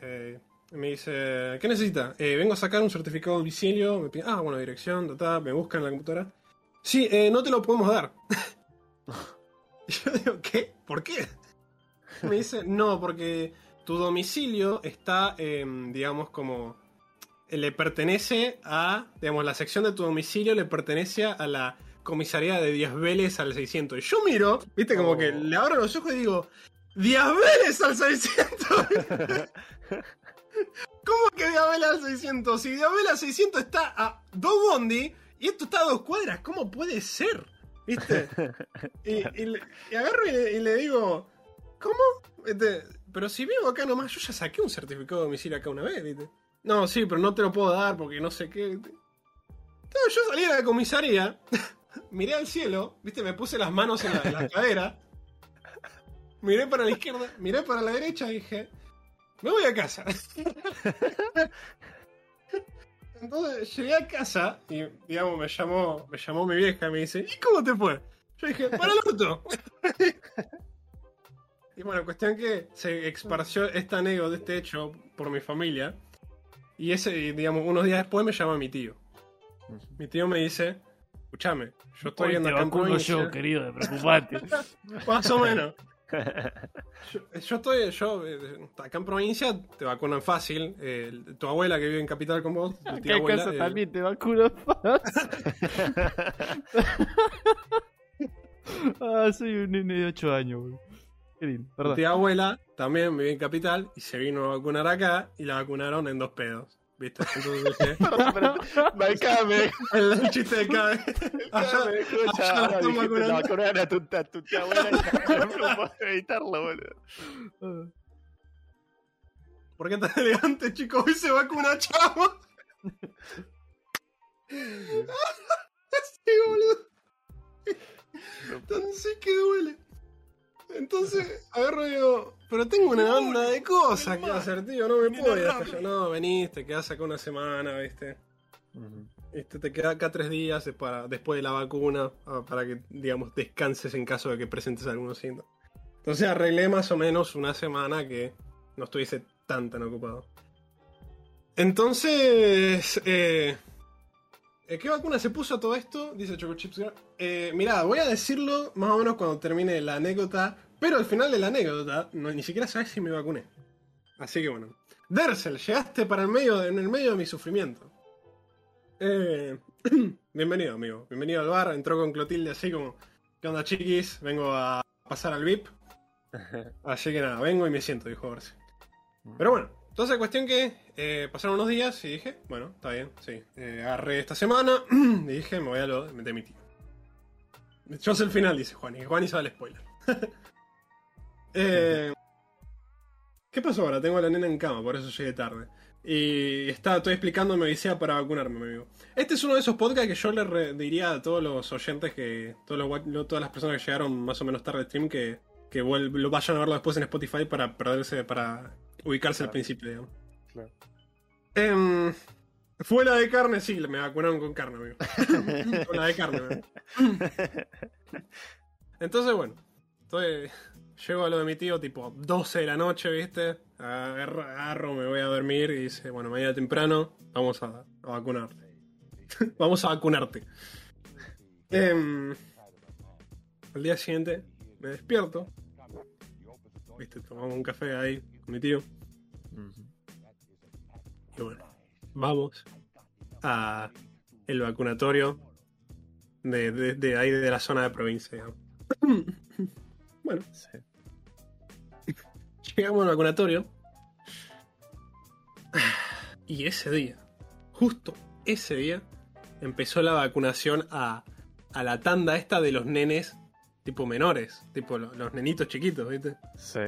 eh, y me dice, ¿qué necesita? "Eh, vengo a sacar un certificado de domicilio, me piden, ah, bueno, dirección, ta, ta", me buscan en la computadora. Sí, eh, no te lo podemos dar. y yo digo, ¿qué? ¿Por qué? Me dice, no, porque tu domicilio está, em, digamos, como... Le pertenece a, digamos, la sección de tu domicilio le pertenece a la comisaría de Díaz Vélez al 600. Y yo miro, viste, como Oh. que le abro los ojos y digo, ¡Díaz Vélez al 600! ¿Cómo que Díaz Vélez al 600? Si Díaz Vélez al 600 está a dos bondi y esto está a dos cuadras, ¿cómo puede ser? ¿Viste? Y, y le- y agarro y le, y le digo, ¿cómo? Este, pero si vivo acá nomás, yo ya saqué un certificado de domicilio acá una vez, ¿viste? No, sí, pero no te lo puedo dar porque no sé qué. Entonces yo salí a la comisaría, miré al cielo, ¿viste? Me puse las manos en la, en la cadera, miré para la izquierda, miré para la derecha y dije, me voy a casa. Entonces llegué a casa y, digamos, me llamó, me llamó mi vieja y me dice, ¿y cómo te fue? Yo dije, para el orto. y bueno, cuestión que se esparció esta anécdota, este hecho, por mi familia. Y ese, digamos, unos días después me llama mi tío. Mi tío me dice, escúchame, yo estoy Hoy en te acá en vacuno provincia". yo, querido, de preocupante. Más o menos. Yo, yo estoy, yo, eh, acá en provincia te vacunan fácil. eh, tu abuela que vive en Capital con vos, tu Acá tía abuela, casa eh, también te vacuno fácil. ah, soy un nene de 8 años, boludo. Tu perdón. tía abuela también vive en Capital y se vino a vacunar acá y la vacunaron en dos pedos. ¿Viste? Entonces dije, Perdón, pero Bancame, el chiste de vez. Allá- me escucha. allá están dijiste vacunando. la vacuna a tu, a tu tía abuela y no puedo evitarlo, boludo. Ah. ¿Por qué tan elegante, chicos? Hoy se vacuna, chavo. sí, boludo. Tan sí que duele. Entonces, agarro y digo, pero tengo una banda de cosas que hacer, tío, no me puedo ir hasta allá. No, venís, te quedás acá una semana, viste. Este, te queda acá tres días es para, después de la vacuna, ah, para que, digamos, descanses en caso de que presentes algunos síntomas. Entonces arreglé más o menos una semana que no estuviese tan tan ocupado. Entonces, eh, ¿qué vacuna se puso a todo esto? Dice Choco Chips. Eh, mirá, voy a decirlo más o menos cuando termine la anécdota, pero al final de la anécdota no, ni siquiera sabes si me vacuné. Así que bueno. Dersel, llegaste para el medio de- en el medio de mi sufrimiento. Eh, bienvenido, amigo. Bienvenido al bar. Entró con Clotilde así como, ¿qué onda, chiquis? Vengo a pasar al VIP. Así que nada, vengo y me siento, dijo Orsi. Pero bueno, entonces cuestión que eh, pasaron unos días y dije, bueno, está bien, sí. Eh, agarré esta semana y dije, me voy a lo de mi tío. Yo sé el final, dice Juan, y Juan y sabe el spoiler. Eh, ¿Qué pasó ahora? Tengo a la nena en cama, por eso llegué tarde. Y está, estoy explicando mi odisea para vacunarme, mi amigo. Este es uno de esos podcasts que yo le diría a todos los oyentes, que todos los, todas las personas que llegaron más o menos tarde al stream, que, que lo vayan a verlo después en Spotify para perderse, para ubicarse al principio, digamos. Claro. Em, fuera de carne, sí, me vacunaron con carne, amigo. con la de carne, amigo. Entonces, bueno, estoy, llego a lo de mi tío tipo 12 de la noche, ¿viste? Agarro, agarro, me voy a dormir y dice, bueno, mañana temprano vamos a, a vacunarte. vamos a vacunarte. Em, al día siguiente me despierto. ¿Viste? Tomamos un café ahí con mi tío. Y bueno, vamos a el vacunatorio de, de- de ahí de la zona de provincia. bueno, Sí. llegamos al vacunatorio. Y ese día, justo ese día, empezó la vacunación a, a la tanda esta de los nenes tipo menores, tipo lo- los nenitos chiquitos, ¿viste? Sí.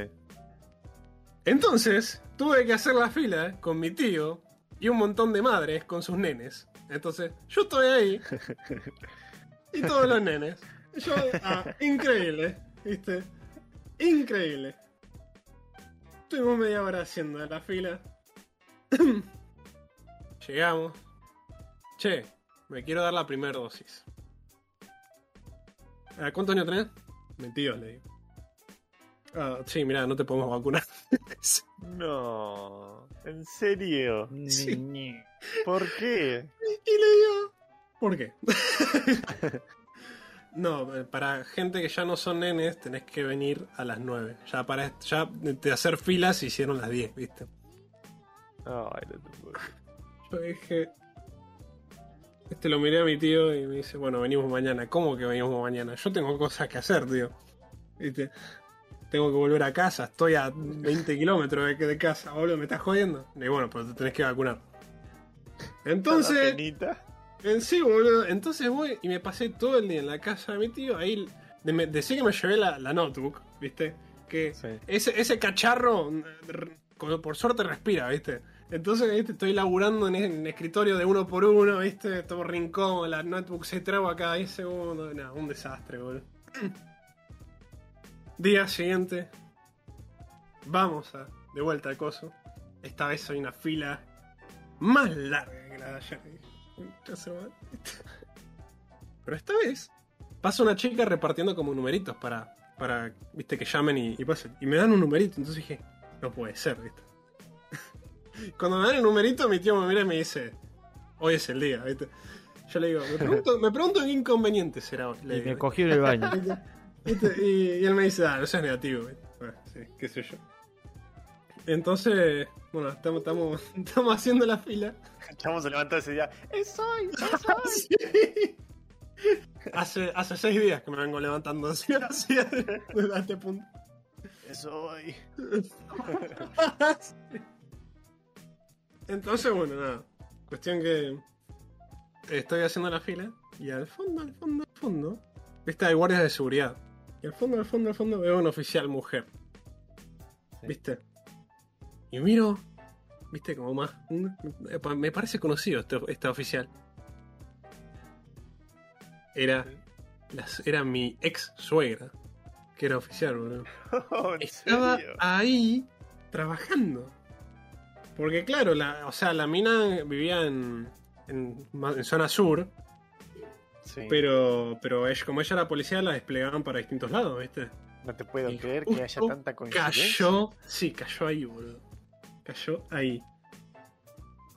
Entonces, tuve que hacer la fila con mi tío y un montón de madres con sus nenes. Entonces, yo estoy ahí y todos los nenes. Yo, ah, increíble, ¿viste? Increíble. Estuvimos media hora haciendo la fila. Llegamos. Che, me quiero dar la primera dosis. Ah, ¿Cuántos años tenés? 22, le digo. Ah, sí, mira, no te podemos vacunar. No. ¿En serio? Sí. ¿Por qué? Y le digo, ¿por qué? no, eh, para gente que ya no son nenes, tenés que venir a las 9. Ya para ya de hacer filas hicieron las 10, ¿viste? Ay, no te puedo. Yo dije. Este lo miré a mi tío y me dice, bueno, venimos mañana. ¿Cómo que venimos mañana? Yo tengo cosas que hacer, tío. ¿Viste? Tengo que volver a casa, estoy a 20 kilómetros de, de casa, boludo, me estás jodiendo. Y bueno, pero te tenés que vacunar. Entonces. En sí, boludo. Entonces voy y me pasé todo el día en la casa de mi tío. Ahí de, me- decía que me llevé la, la notebook, ¿viste? Que Sí. ese, ese cacharro, por suerte, respira, ¿viste? Entonces, ¿viste? Estoy laburando en, en escritorio de uno por uno, ¿viste? Todo rincón, la notebook se traba cada 10 segundos. No, un desastre, boludo. Día siguiente. Vamos a, de vuelta al coso. Esta vez hay una fila más larga que la de ayer. Pero esta vez pasa una chica repartiendo como numeritos para, para viste, que llamen y, y pasen. Y me dan un numerito, entonces dije, no puede ser, viste. Cuando me dan el numerito, mi tío me mira y me dice, hoy es el día, viste. Yo le digo, me pregunto, me pregunto qué inconveniente será hoy. le Y digo, me cogió en el baño. ¿Viste? Y, y él me dice, ah, no seas negativo. Bueno, sí, qué sé yo. Entonces, bueno, estamos, estamos, estamos haciendo la fila. Chamo se levantó ese día. ¡Es hoy! Sí. Hace, hace seis días que me vengo levantando así, así desde este punto. ¡Es hoy! Entonces, bueno, nada. Cuestión que estoy haciendo la fila y al fondo, al fondo, al fondo, viste, hay guardias de seguridad. Y al fondo, al fondo, al fondo veo un oficial mujer. Sí. ¿Viste? Y miro, viste, como más... mm, Me parece conocido este, este oficial. Era, las- era mi ex suegra, que era oficial, boludo. Oh, ¿En Estaba serio? ahí trabajando. Porque claro, la, o sea, la mina vivía en, en zona sur, Sí. pero, pero ella, como ella era policía, la desplegaban para distintos lados, ¿viste? No te puedo Y creer que haya tanta coincidencia. Cayó, sí, cayó ahí, boludo. Cayó ahí.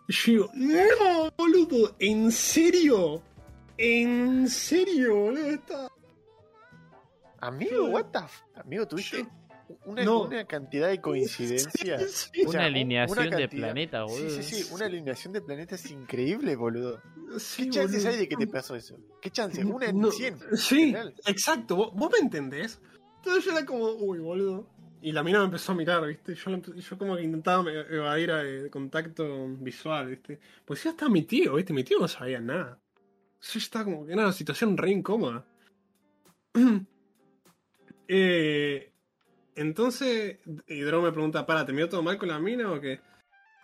Y yo digo, no, boludo, ¿en serio? ¿En serio, boludo? Está... Amigo, what the f- Amigo, ¿tuviste Yo- Una, No. una cantidad de coincidencias. Sí, O sea, Una un- alineación una de cantidad- planetas, Sí, boludo. sí, sí, una alineación de planetas increíble, boludo. sí, ¿Qué chances boludo. hay de que te pasó eso? ¿Qué chances? Una en No, 100. Sí, exacto. ¿Vos, vos me entendés? Entonces yo era como, uy, boludo. Y la mina me empezó a mirar, ¿viste? Yo, yo como que intentaba evadir el contacto visual, ¿viste? Pues ya está mi tío, ¿viste? Mi tío no sabía nada. Yo estaba como que en una situación re incómoda. eh, entonces, y Drow me pregunta, para, ¿terminó todo mal con la mina o qué?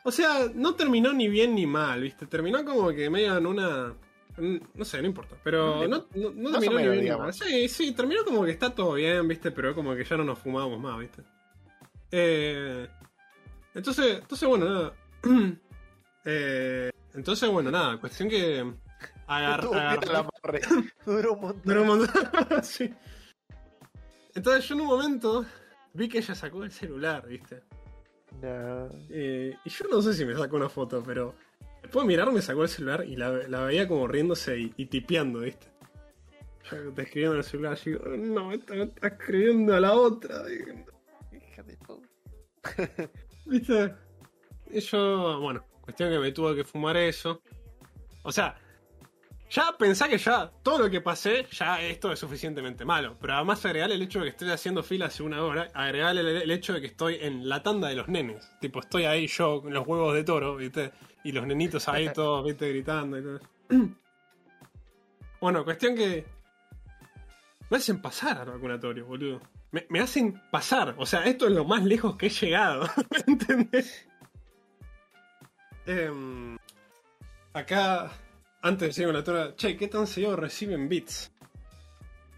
O sea, no terminó ni bien ni mal, ¿viste? Terminó como que medio en una... No sé, no importa. Pero no, terminó ni menos, bien ni mal. Sí, sí, terminó como que está todo bien, ¿viste? Pero como que ya no nos fumábamos más, ¿viste? Eh, entonces, entonces, bueno, nada. Eh, entonces, bueno, nada. Cuestión que... Agar, el amarre. Duró un montón. pero un montón- sí. Entonces yo en un momento vi que ella sacó el celular, ¿viste? No. Eh, y yo no sé si me sacó una foto, pero después de mirar me sacó el celular y la, la veía como riéndose y, y tipeando, ¿viste? Yo te escribiendo en el celular, y digo, no, esta me está escribiendo a la otra. Hija de. ¿Viste? Y yo, bueno, cuestión que me tuve que fumar eso. O sea, ya pensá que ya todo lo que pasé, ya esto es suficientemente malo. Pero además agregar el hecho de que estoy haciendo fila hace una hora, agregar el, el hecho de que estoy en la tanda de los nenes. Tipo, estoy ahí yo con los huevos de toro, ¿viste? Y los nenitos ahí todos, ¿viste? Gritando y todo. Bueno, cuestión que... Me hacen pasar al vacunatorio, boludo. Me, me hacen pasar. O sea, esto es lo más lejos que he llegado. ¿Me entendés? Em, acá, antes de seguir con la tora, che, ¿qué tan seguido reciben bits?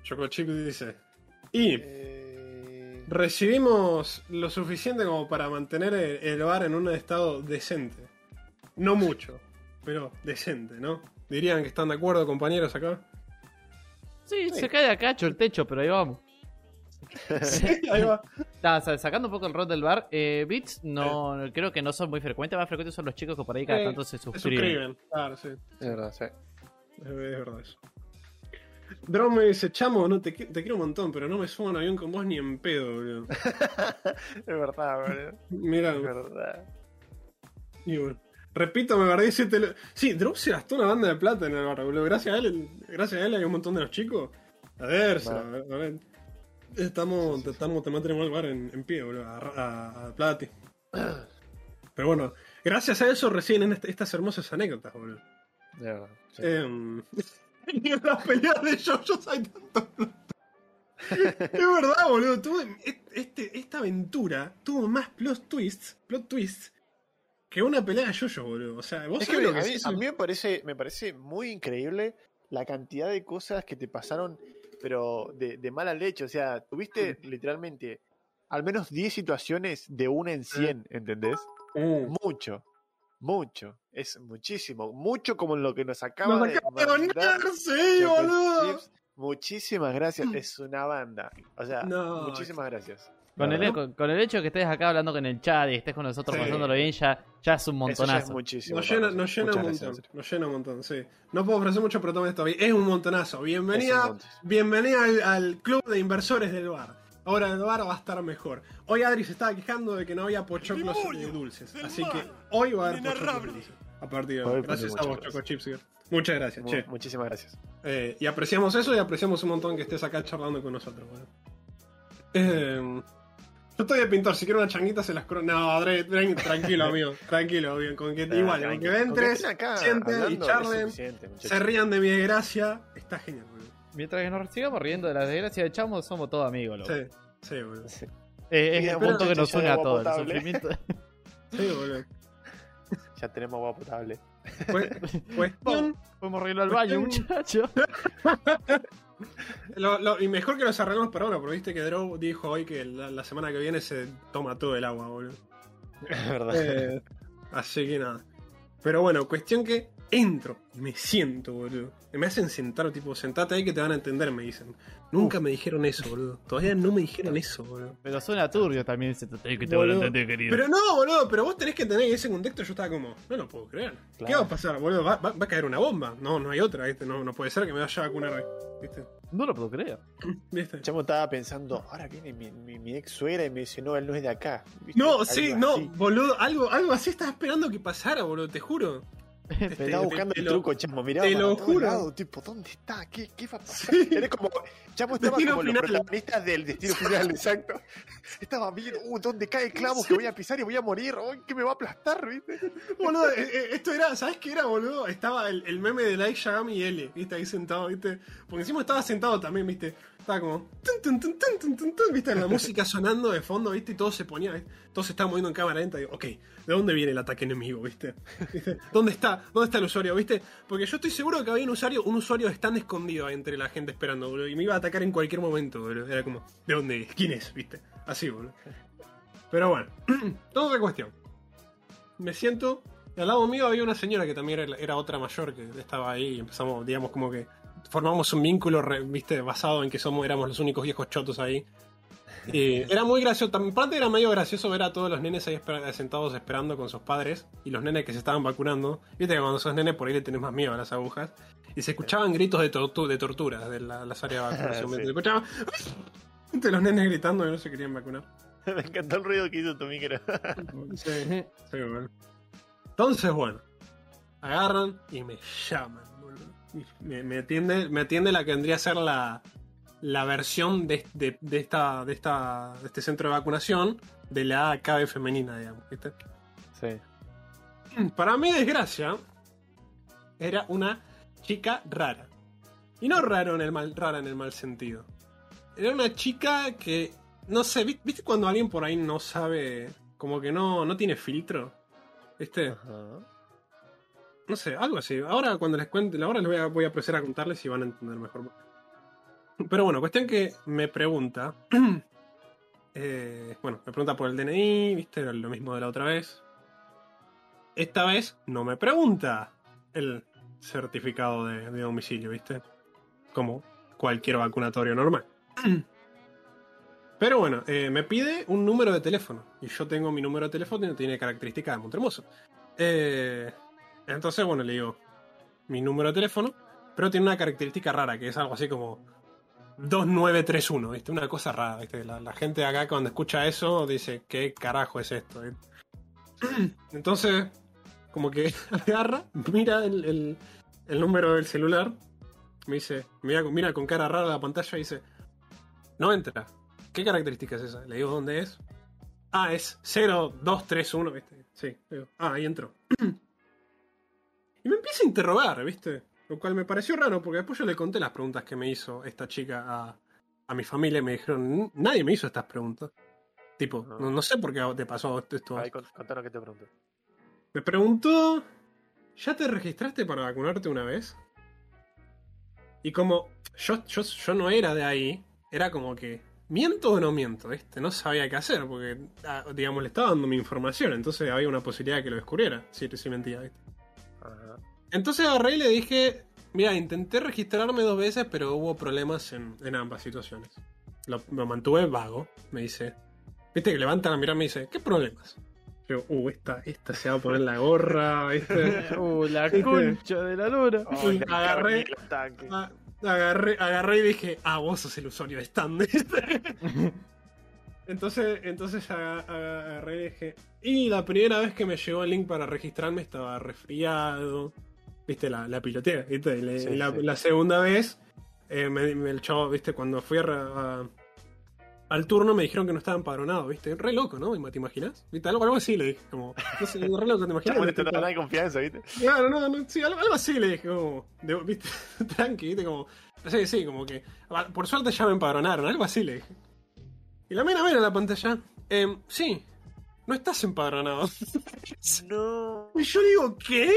Choco Chico dice. Y Eh, recibimos lo suficiente como para mantener el, el bar en un estado decente. No mucho, pero decente, ¿no? Dirían que están de acuerdo, compañeros, acá. Sí, Sí. se cae a cacho el techo, pero ahí vamos. Ahí va. Nah, o sea, sacando un poco el rol del bar, eh, bits no creo que no son muy frecuentes, más frecuentes son los chicos que por ahí cada Sí, tanto se Se suscriben. suscriben, claro, sí. Es verdad, sí. Es, verdad eso. Drone me dice, chamo, no, te, qui- te quiero un montón, pero no me subo a un avión con vos ni en pedo, boludo. Es verdad, boludo. Mira, Es verdad. y bueno. Repito, me guardé siete... lo- Sí, Drop se gastó una banda de plata en el bar, boludo. Gracias a él, gracias a él hay un montón de los chicos. A ver, Va. a ver, a ver. Estamos, estamos, te mantenemos el bar en, en pie, boludo, a, a, a Plati. Pero bueno, gracias a eso reciben est- estas hermosas anécdotas, boludo. Verdad. sí. Em, y en las peleas de JoJo's hay tanto. Es verdad, boludo. tuvo- este, esta aventura tuvo más plot twists, plot twists que una pelea de JoJo, boludo. O sea, vos Es que sabés lo que mí, es eso? a mí me parece, me parece muy increíble la cantidad de cosas que te pasaron, pero de, de mala leche. O sea, tuviste literalmente al menos 10 situaciones de una en 100, ¿entendés? Mm. Mucho, mucho. Es muchísimo. Mucho como lo que nos acaba Nos de acaba mandar sí, boludo. Chips. Muchísimas gracias. Es una banda. O sea, No, muchísimas gracias. Con el, con, con el hecho de que estés acá hablando con el chat y estés con nosotros Sí. pasándolo bien, ya, ya es un eso ya es montonazo. muchísimo. Nos llena, nos llena un montón. gracias, Nos llena un montón, sí. No puedo ofrecer mucho, pero toma esto. Es un montonazo. Es un Bienvenida, bienvenida al, al club de inversores del bar. Ahora el bar va a estar mejor. Hoy Adri se estaba quejando de que no había pochoclos eh, dulces. ¡Del Así que hoy va a haber pochoclos. A partir de Hoy Gracias a vos. Choco Chips. Girl. Muchas gracias, Mu- che. Muchísimas gracias. Eh, y apreciamos eso y apreciamos un montón que estés acá charlando con nosotros. bueno. Eh, yo estoy de pintor, si quiero una changuita se las cro... No, Dre, Dre, tranquilo, amigo. Tranquilo, bien. Con que, igual, con que Con que entres, estén acá sienten y charlen, se rían de mi desgracia, está genial, boludo. Mientras que nos sigamos riendo de las desgracias de Chamo, somos todos amigos, loco. Sí, sí, boludo. Sí. Eh, es el punto que nos ya une a todos. El sufrimiento. Sí, boludo. Ya tenemos agua potable. Cu- Cuestión. Podemos arreglar el baño, muchachos. Lo, lo- y mejor que los arreglamos para ahora, porque viste que Drow dijo hoy que la, la semana que viene se toma todo el agua, boludo. Es verdad. Eh, así que nada. Pero bueno, cuestión que entro me siento, boludo. Me hacen sentar, tipo, sentate ahí que te van a entender, me dicen. Nunca me dijeron eso, boludo. Todavía no me dijeron eso, boludo. Pero suena turbio también ese que te van a entender, querido. Pero no, boludo, pero vos tenés que tener ese contexto. Yo estaba como, no lo puedo creer. ¿Qué va a pasar, boludo? Va, va- va a caer una bomba. No, no hay otra, ¿viste? No, no puede ser que me vaya a vacunar ¿viste? No lo puedo creer. ¿Viste? Chamo estaba pensando, ahora viene mi, mi, mi ex suegra y me dice, no, él no es de acá. ¿Viste? No, Algo sí, así. no, boludo, algo, algo así estaba esperando que pasara, boludo, te juro. Me Este, estaba te- buscando te el lo- truco, chamo. Miraba te lo juro. tipo, ¿dónde está? ¿Qué, qué va a pasar? Sí. Era como, chamo estaba Destino como los final. protagonistas del destino final, exacto. Estaba viendo, uh, ¿dónde cae el clavo que voy a pisar y voy a morir? Que me va a aplastar, ¿viste? Boludo, eh, eh, esto era, ¿sabes qué era, boludo? Estaba el, el meme de Light Yagami y L, ¿viste? Ahí sentado, ¿viste? Porque encima estaba sentado también, ¿viste? Estaba como. tun, tun. La música sonando de fondo, ¿viste? Y todo se ponía. Todo se estaba moviendo en cámara lenta. Digo, ok, ¿de dónde viene el ataque enemigo, ¿viste? ¿Dónde está? ¿Dónde está el usuario, ¿viste? Porque yo estoy seguro que había un usuario, un usuario stand escondido entre la gente esperando, boludo. Y me iba a atacar en cualquier momento, boludo. Era como, ¿de dónde es? ¿Quién es? ¿Viste? Así, boludo. Pero bueno, otra cuestión. Me siento. y al lado mío había una señora que también era, era otra mayor que estaba ahí y empezamos, digamos, como que formamos un vínculo, re- viste, basado en que somos, éramos los únicos viejos chotos ahí. Y era muy gracioso, también parte era medio gracioso ver a todos los nenes ahí esper- sentados esperando con sus padres y los nenes que se estaban vacunando. Viste que cuando sos nene por ahí le tenés más miedo a las agujas. Y se escuchaban gritos de, tortu- de tortura de la- las áreas de vacunación. Sí. Se escuchaba entre los nenes gritando que no se querían vacunar. Me encantó el ruido que hizo tu micro. Sí, sí, bueno. Entonces, bueno, agarran y me llaman, Me, me atiende, me atiende la que vendría a ser la, la versión de, de- de esta, de, esta, de este centro de vacunación de la AKB femenina, digamos, ¿viste? Sí. Para mi desgracia, era una chica rara. Y no raro en el mal, rara en el mal sentido. Era una chica que, no sé, ¿vi- ¿viste cuando alguien por ahí no sabe, como que no, no tiene filtro? ¿Viste? Ajá. No sé, algo así. Ahora cuando les cuente, ahora les voy a, voy a proceder a contarles y van a entender mejor. Pero bueno, cuestión que me pregunta. eh, bueno, me pregunta por el DNI, viste, era lo mismo de la otra vez. Esta vez no me pregunta el certificado de, de domicilio, viste. Como cualquier vacunatorio normal. Pero bueno, eh, me pide un número de teléfono. Y yo tengo mi número de teléfono y no tiene características de Montremoso. Eh, entonces, bueno, le digo mi número de teléfono, pero tiene una característica rara, que es algo así como 2931, ¿viste? Una cosa rara. La, gente acá cuando escucha eso dice, ¿qué carajo es esto? Entonces, como que agarra, mira el, el- número del celular, me dice, mira, mira con cara rara la pantalla y dice, no entra. ¿Qué característica es esa? Le digo, ¿dónde es? Ah, es 0231, ¿viste? Sí, digo, ah, ahí entró. Y me empieza a interrogar, ¿viste? Lo cual me pareció raro porque después yo le conté las preguntas que me hizo esta chica a, a mi familia y me dijeron, "N- nadie me hizo estas preguntas. Tipo, No. no, no sé por qué te pasó esto. Ahí, cont- contanos qué te pregunto. Me preguntó, ¿ya te registraste para vacunarte una vez? Y como yo, yo, yo no era de ahí, era como que, ¿miento o no miento? ¿viste? No sabía qué hacer porque, ah, digamos, le estaba dando mi información, entonces había una posibilidad de que lo descubriera, si, si mentía, ¿viste? Ajá. Entonces agarré y le dije, mira, intenté registrarme dos veces, pero hubo problemas en, en ambas situaciones. Lo, lo mantuve vago, me dice. Viste que levanta la mirada y me dice, ¿qué problemas? Yo, uh, esta, esta se va a poner la gorra, ¿viste? Uh, la concha de la luna. La Agarré- Agarré, agarré y dije, ah, vos sos el usuario de stand. entonces, entonces aga- aga- agarré y dije, y la primera vez que me llegó el link para registrarme estaba resfriado. Viste, la, la pilotea, ¿viste? Y le- Sí, y la, sí. la segunda vez, eh, me, me- el chavo, viste, cuando fui a, re- a- al turno me dijeron que no estaba empadronado, viste, re loco, ¿no? ¿Te imaginas? ¿Viste? Algo, algo así le dije, como, no sé, re loco, ¿te imaginas? Chamo, no confianza, ¿viste? Claro, no, no, sí, algo, algo así le dije, como, de- viste, tranqui, viste, como, sí, sí, como que, por suerte ya me empadronaron, algo así le dije. Y la mena mira en la pantalla, em, sí, no estás empadronado. No. Y yo digo, ¿qué?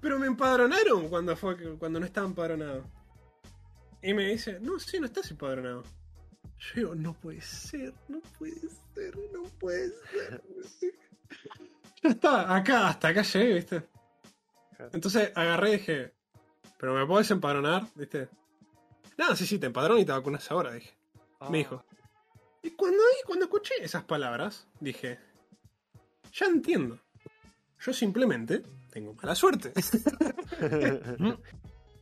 Pero me empadronaron cuando fue cuando no estaba empadronado. Y me dice, no, sí, no estás empadronado. Yo digo, no puede ser, no puede ser, no puede ser. ya está, acá, hasta acá llegué, ¿viste? Entonces agarré y dije, ¿pero me puedes empadronar? ¿Viste? No, sí, sí, te empadrono y te vacunas ahora, dije. Me dijo. Y cuando, ahí, cuando escuché esas palabras, dije, ya entiendo. Yo simplemente tengo mala suerte.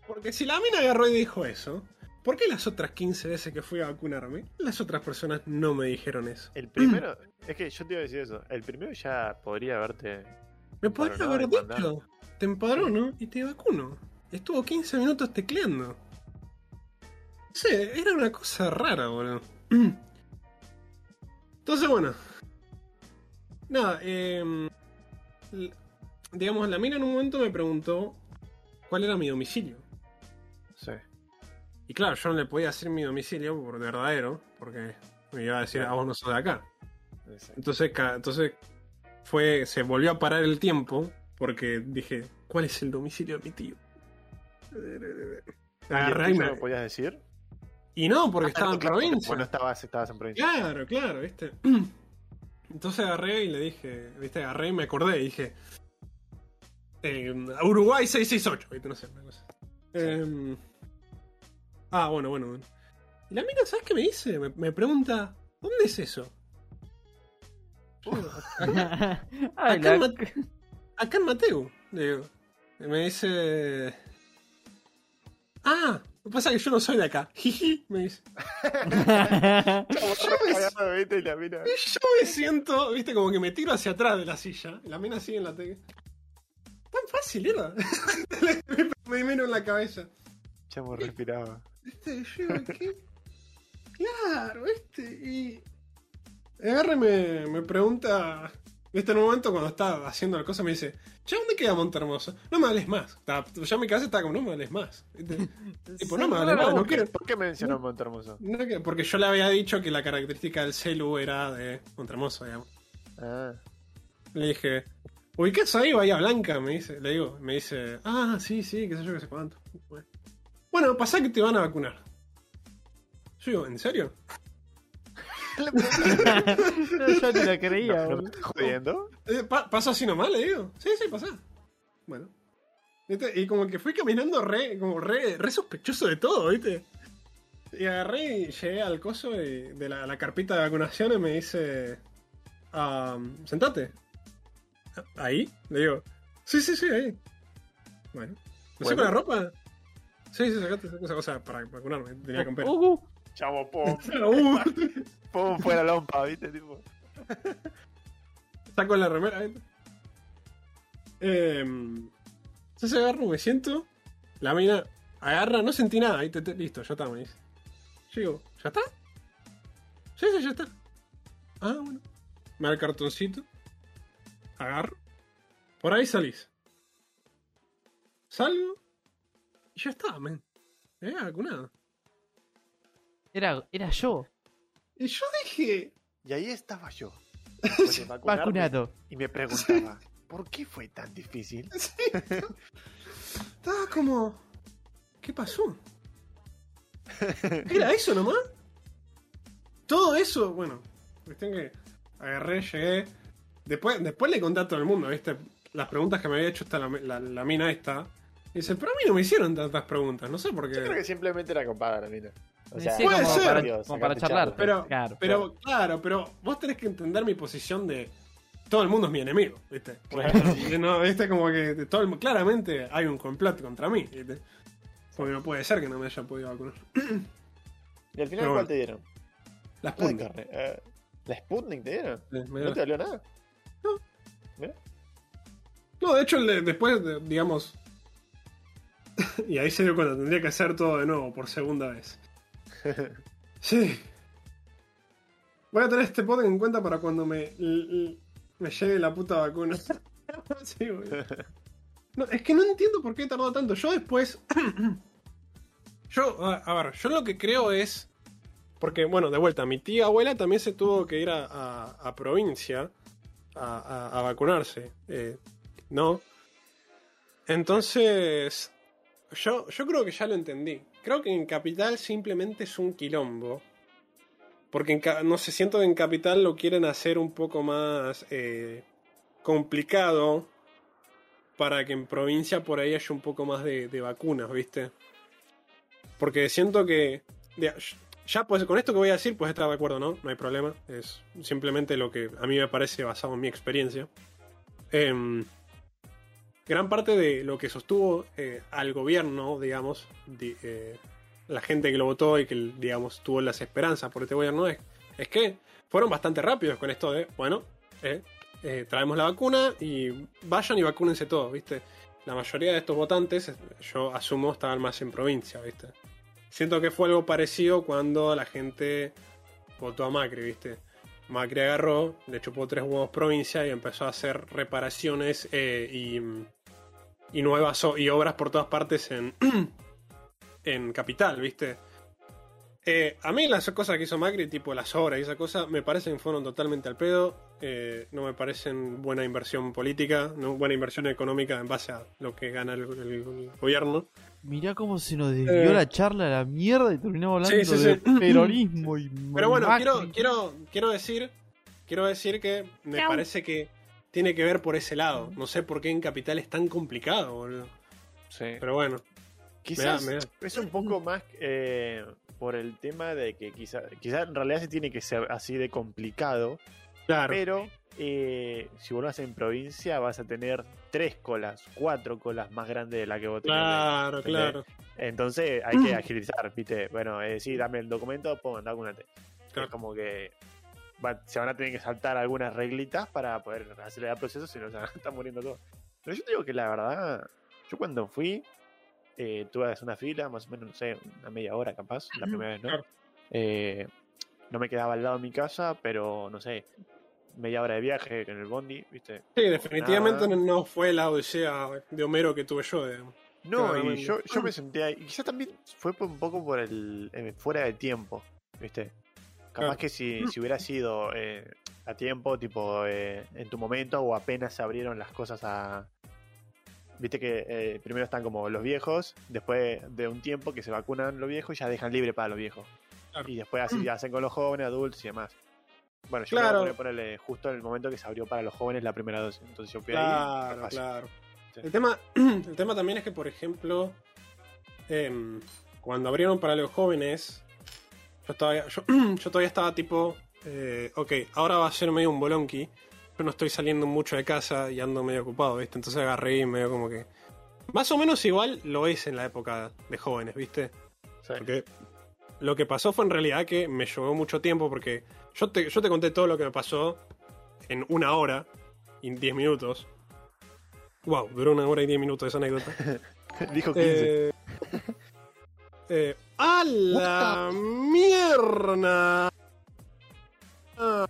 Porque si la mina agarró y dijo eso, ¿por qué las otras 15 veces que fui a vacunarme, las otras personas no me dijeron eso? El primero, es que yo te iba a decir eso. El primero ya podría haberte. Me podría haber y dicho, te empadrono y te vacuno. Estuvo 15 minutos tecleando. Sí, era una cosa rara, boludo. Entonces, bueno. Nada, eh, digamos, la mina en un momento me preguntó cuál era mi domicilio. Sí. Y claro, yo no le podía decir mi domicilio por verdadero, porque me iba a decir, a vos no sos de acá. Exacto. Entonces, entonces fue, se volvió a parar el tiempo porque dije, ¿cuál es el domicilio de mi tío? ¿Y Agarré el y tuyo me- lo podías decir? Y no, porque estaba en provincia. Bueno, estabas, estabas en provincia. Claro, claro, viste. Entonces agarré y le dije, viste, agarré y me acordé y dije, eh, Uruguay 668, viste, no sé, una cosa. Eh, ah, bueno, bueno, bueno. Y la mina, ¿sabes qué me dice? Me, me pregunta, ¿dónde es eso? Acá, Ay, acá la- en Mate- acá en Mateu, le digo. Y me dice. Ah, lo que pasa es que yo no soy de acá. Jiji, me dice. Cagado, ¿viste? Y la mina. Y yo me siento, viste, como que me tiro hacia atrás de la silla. La mina sigue en la tele. Tan fácil era. me miro en la cabeza. Chamo respiraba. ¿Viste? Yo ¿qué? Claro, ¿viste? Y. Agarra y me, me pregunta. ¿Viste? En un momento cuando estaba haciendo la cosa me dice: Che, ¿dónde queda Montermoso? No me hables más. Estaba- ya en mi casa estaba como: No me hables más. Tipo, no me hables más, no ¿Por qué- quiero. ¿Por qué mencionó Montermoso? no porque yo le había dicho que la característica del celu era de Montermoso, digamos. Ah, Le dije, ¿ubicás ahí Bahía Blanca? Me dice, le digo, me dice, ah, sí, sí, qué sé yo, qué sé cuánto. Bueno, Bueno, pasa que te van a vacunar. Yo digo, ¿en serio? Yo ni la creía, ¿no, no estás jodiendo? Eh, pa- ¿Pasa así nomás? Le digo. Sí, sí, pasa. Bueno. ¿Viste? Y como que fui caminando re, como re, re sospechoso de todo, ¿viste? Y agarré y llegué al coso y- de la, la carpita de vacunación y me dice, ah, sentate. ¿Ahí? Le digo, sí, sí, sí, ahí. Bueno. ¿Me saco Bueno. la ropa? Sí, sí, sacate esa cosa para vacunarme. Tenía que comprar. Uh, Chamo, pum, pum, fuera lompa, ¿viste? Tipo. saco la remera. ¿viste? Eh, entonces agarro, me siento. La mina agarra, no sentí nada. Ahí te, te- listo, ya está, me dice. Yo digo, ¿ya está? Sí, sí, ya está. Ah, bueno. Me da el cartoncito. Agarro. Por ahí salís. Salgo. Y ya está, men. Me había vacunado. Era, era yo, Y yo dije. Y ahí estaba yo. después de vacunarme, vacunado. Y me preguntaba, ¿por qué fue tan difícil? Sí, Estaba como. ¿Qué pasó? ¿Era eso nomás? Todo eso, bueno. Cuestión que agarré, llegué. Después, después le conté a todo el mundo, ¿viste? Las preguntas que me había hecho esta, la, la- la mina esta. Y dice, pero a mí no me hicieron tantas preguntas, no sé por qué. Yo creo que simplemente era copada la mina. O sea, Sí, puede como, ser. para, Dios, como para charlar. charla. Pero, claro. pero claro, pero vos tenés que entender mi posición de todo el mundo es mi enemigo, ¿viste? Claro. No, ¿viste? Como que todo el- claramente hay un complot contra mí, ¿viste? Porque no puede ser que no me haya podido vacunar. ¿Y al final Pero cuál bueno. te dieron? Las La carne. Eh, ¿La Sputnik te dieron? Me ¿No te dolió nada? No, de hecho, el de- después, de- digamos. y ahí se dio cuenta, tendría que hacer todo de nuevo, por segunda vez. Sí. Voy a tener este podcast en cuenta para cuando me, me llegue la puta vacuna. sí. No, es que no entiendo por qué tardó tanto. Yo después. yo, a, a ver, yo lo que creo es. Porque, bueno, de vuelta, mi tía abuela también se tuvo que ir a, a- a provincia a, a- a vacunarse. eh, ¿No? Entonces. Yo, yo creo que ya lo entendí. Creo que en Capital simplemente es un quilombo. Porque en no sé, siento que en Capital lo quieren hacer un poco más eh, complicado para que en provincia por ahí haya un poco más de, vacunas, ¿viste? Porque siento que... Ya, pues con esto que voy a decir, pues estar de acuerdo, ¿no? No hay problema. Es simplemente lo que a mí me parece basado en mi experiencia. Em, gran parte de lo que sostuvo eh, al gobierno, digamos, di- eh, la gente que lo votó y que, digamos, tuvo las esperanzas por este gobierno, es, que fueron bastante rápidos con esto de, bueno, eh, traemos la vacuna y vayan y vacúnense todos, ¿viste? La mayoría de estos votantes, yo asumo, estaban más en provincia, ¿viste? Siento que fue algo parecido cuando la gente votó a Macri, ¿viste? Macri agarró, le chupó tres huevos provincia y empezó a hacer reparaciones y, y nuevas y obras por todas partes en, en capital, ¿viste? Eh, a mí las cosas que hizo Macri, tipo las obras y esa cosa, me parecen que fueron totalmente al pedo. eh, no me parecen buena inversión política, no buena inversión económica en base a lo que gana el, el- el gobierno. Mirá cómo se nos desvió Eh. la charla a la mierda y terminamos hablando Sí, sí, de sí. peronismo y Pero bueno, quiero, quiero, quiero decir, quiero decir que me parece que tiene que ver por ese lado. No sé por qué en Capital es tan complicado, boludo. Sí. Pero bueno, Quizás me da- es un poco más eh, por el tema de que quizás quizá en realidad se tiene que ser así de complicado, claro. pero eh, si vos lo haces en provincia vas a tener tres colas, cuatro colas más grandes de la que vos tenés. Claro, ¿entendés? claro. Entonces hay que agilizar, ¿viste? Bueno, eh, sí, dame el documento, pongo, vacunate. Claro. Es como que va- se van a tener que saltar algunas reglitas para poder acelerar el proceso, si no se estar muriendo todos. Pero yo te digo que la verdad, yo cuando fui, eh, tuve una fila, más o menos, no sé, una media hora capaz, la primera vez, ¿no? Eh, no me quedaba al lado de mi casa, pero no sé, media hora de viaje en el bondi, ¿viste? Sí, definitivamente Nada. no fue la odisea de Homero que tuve yo. digamos. No, y yo, yo me senté ahí. Y quizás también fue un poco por el eh, fuera de tiempo, ¿viste? Capaz Claro. que si, si hubiera sido eh, a tiempo, tipo eh, en tu momento, o apenas se abrieron las cosas a. Viste que eh, primero están como los viejos, después de un tiempo que se vacunan los viejos y ya dejan libre para los viejos. Claro. Y después así hacen con los jóvenes, adultos y demás. Bueno, yo Claro. me voy a ponerle justo en el momento que se abrió para los jóvenes la primera dosis. Entonces yo fui ahí. Claro. Sí. El tema, el tema también es que, por ejemplo, em, cuando abrieron para los jóvenes, yo todavía, yo, yo todavía estaba tipo, eh, ok, ahora va a ser medio un bolonqui. Yo no estoy saliendo mucho de casa y ando medio ocupado, ¿viste? Entonces agarré y medio como que... Más o menos igual lo es en la época de jóvenes, ¿viste? Sí. Porque lo que pasó fue en realidad que me llevó mucho tiempo porque yo te, yo te conté todo lo que me pasó en una hora y diez minutos. Wow, duró una hora y diez minutos esa anécdota. Dijo 15. Eh, eh, ¡A la mierda! Ah,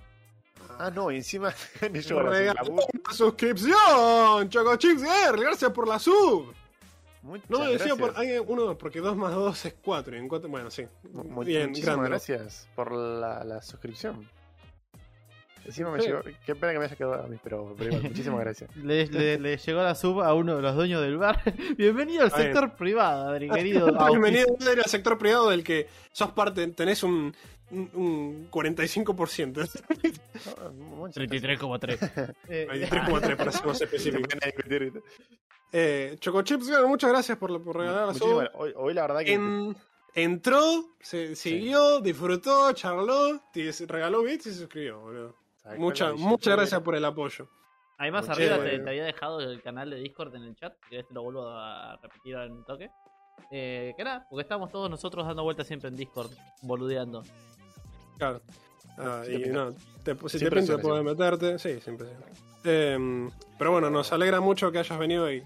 Ah, no, encima yo una suscripción! Choco Chips Girl, gracias por la sub. Muchas No, decía por. Hay uno, porque 2 más 2 es 4. Y en cuatro, bueno, sí. Mu- Bien, muchísimas grande. gracias por la, la suscripción. Encima me Sí. llegó. Qué pena que me haya quedado a mí, pero, pero igual, muchísimas gracias. Le, le- le llegó la sub a uno de los dueños del bar. Bienvenido al sector privado, Adri, querido. Bienvenido al sector privado del que sos parte, tenés un, un, un 45%. No, muchas gracias. 33,3. Eh, 23,3 para ser más específico. Eh, Choco Chips, Girl, muchas gracias por, por regalar la sub. Hoy, hoy la verdad que. En- entró, se siguió, disfrutó, charló, regaló bits y se suscribió, boludo. ¿Sabes Mucha- muchas gracias por el apoyo. Ahí más Mucho arriba te, te había dejado el canal de Discord en el chat, que te lo vuelvo a repetir en un toque. Eh, que nada, porque estamos todos nosotros dando vueltas siempre en Discord, boludeando. Claro. Ah, Si y no, te, si te pinta podés meterte, sí, siempre. Eh, pero bueno, nos alegra mucho que hayas venido y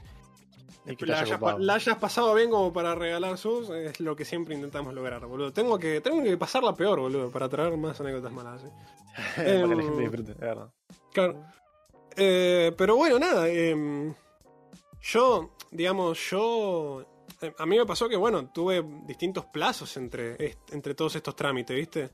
Y que la haya hayas, la pasado bien como para regalar sus, es lo que siempre intentamos lograr, boludo. Tengo que, tengo que pasarla peor, boludo, para traer más anécdotas malas. ¿sí? Para que la Em, gente disfrute, de verdad. Claro. Eh, pero bueno, nada. em, yo, digamos, yo. eh, A mí me pasó que, bueno, tuve distintos plazos entre, entre todos estos trámites, ¿viste?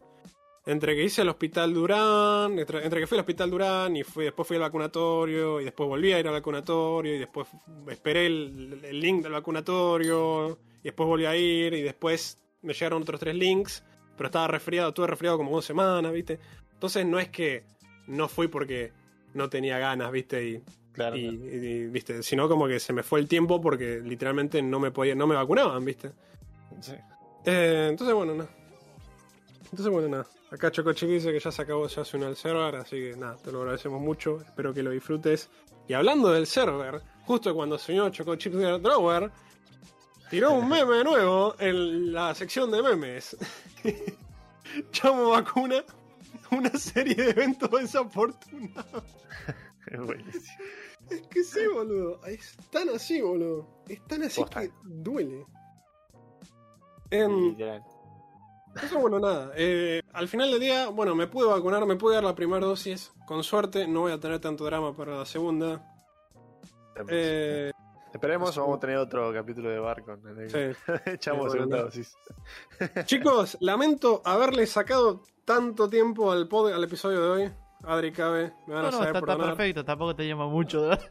Entre que hice el hospital Durán, entre, entre que fui al hospital Durán y fui, después fui al vacunatorio y después volví a ir al vacunatorio y después esperé el, el link del vacunatorio y después volví a ir y después me llegaron otros tres links, pero estaba resfriado, estuve resfriado como dos semanas, ¿viste? Entonces no es que no fui porque no tenía ganas, ¿viste? Y, Claro. y- y- ¿viste? Sino como que se me fue el tiempo porque literalmente no me podía, no me vacunaban, ¿viste? Sí. Eh, entonces, bueno, nada. Entonces, bueno, nada. Acá Chocochiqui dice que ya se acabó, ya se unió al server, así que nada, te lo agradecemos mucho. Espero que lo disfrutes. Y hablando del server, justo cuando el señor Choco Chips Drawer tiró un meme nuevo en la sección de memes. Llamo vacuna una serie de eventos desafortunados. Es buenísimo. Es que sí, boludo. Es tan así, boludo. Es tan así Posta. que duele. Literal. Eso, bueno, nada. Eh, al final del día, bueno, me pude vacunar, me pude dar la primera dosis. Con suerte, no voy a tener tanto drama para la segunda. Eh, Esperemos o vamos a tener otro capítulo de Barco. en el que sí. Echamos Sí, segunda dosis. Chicos, lamento haberle sacado tanto tiempo al, pod- al episodio de hoy. Adri Cabe, me van No, a no, saber está, está perdonar. perfecto, tampoco te llama mucho.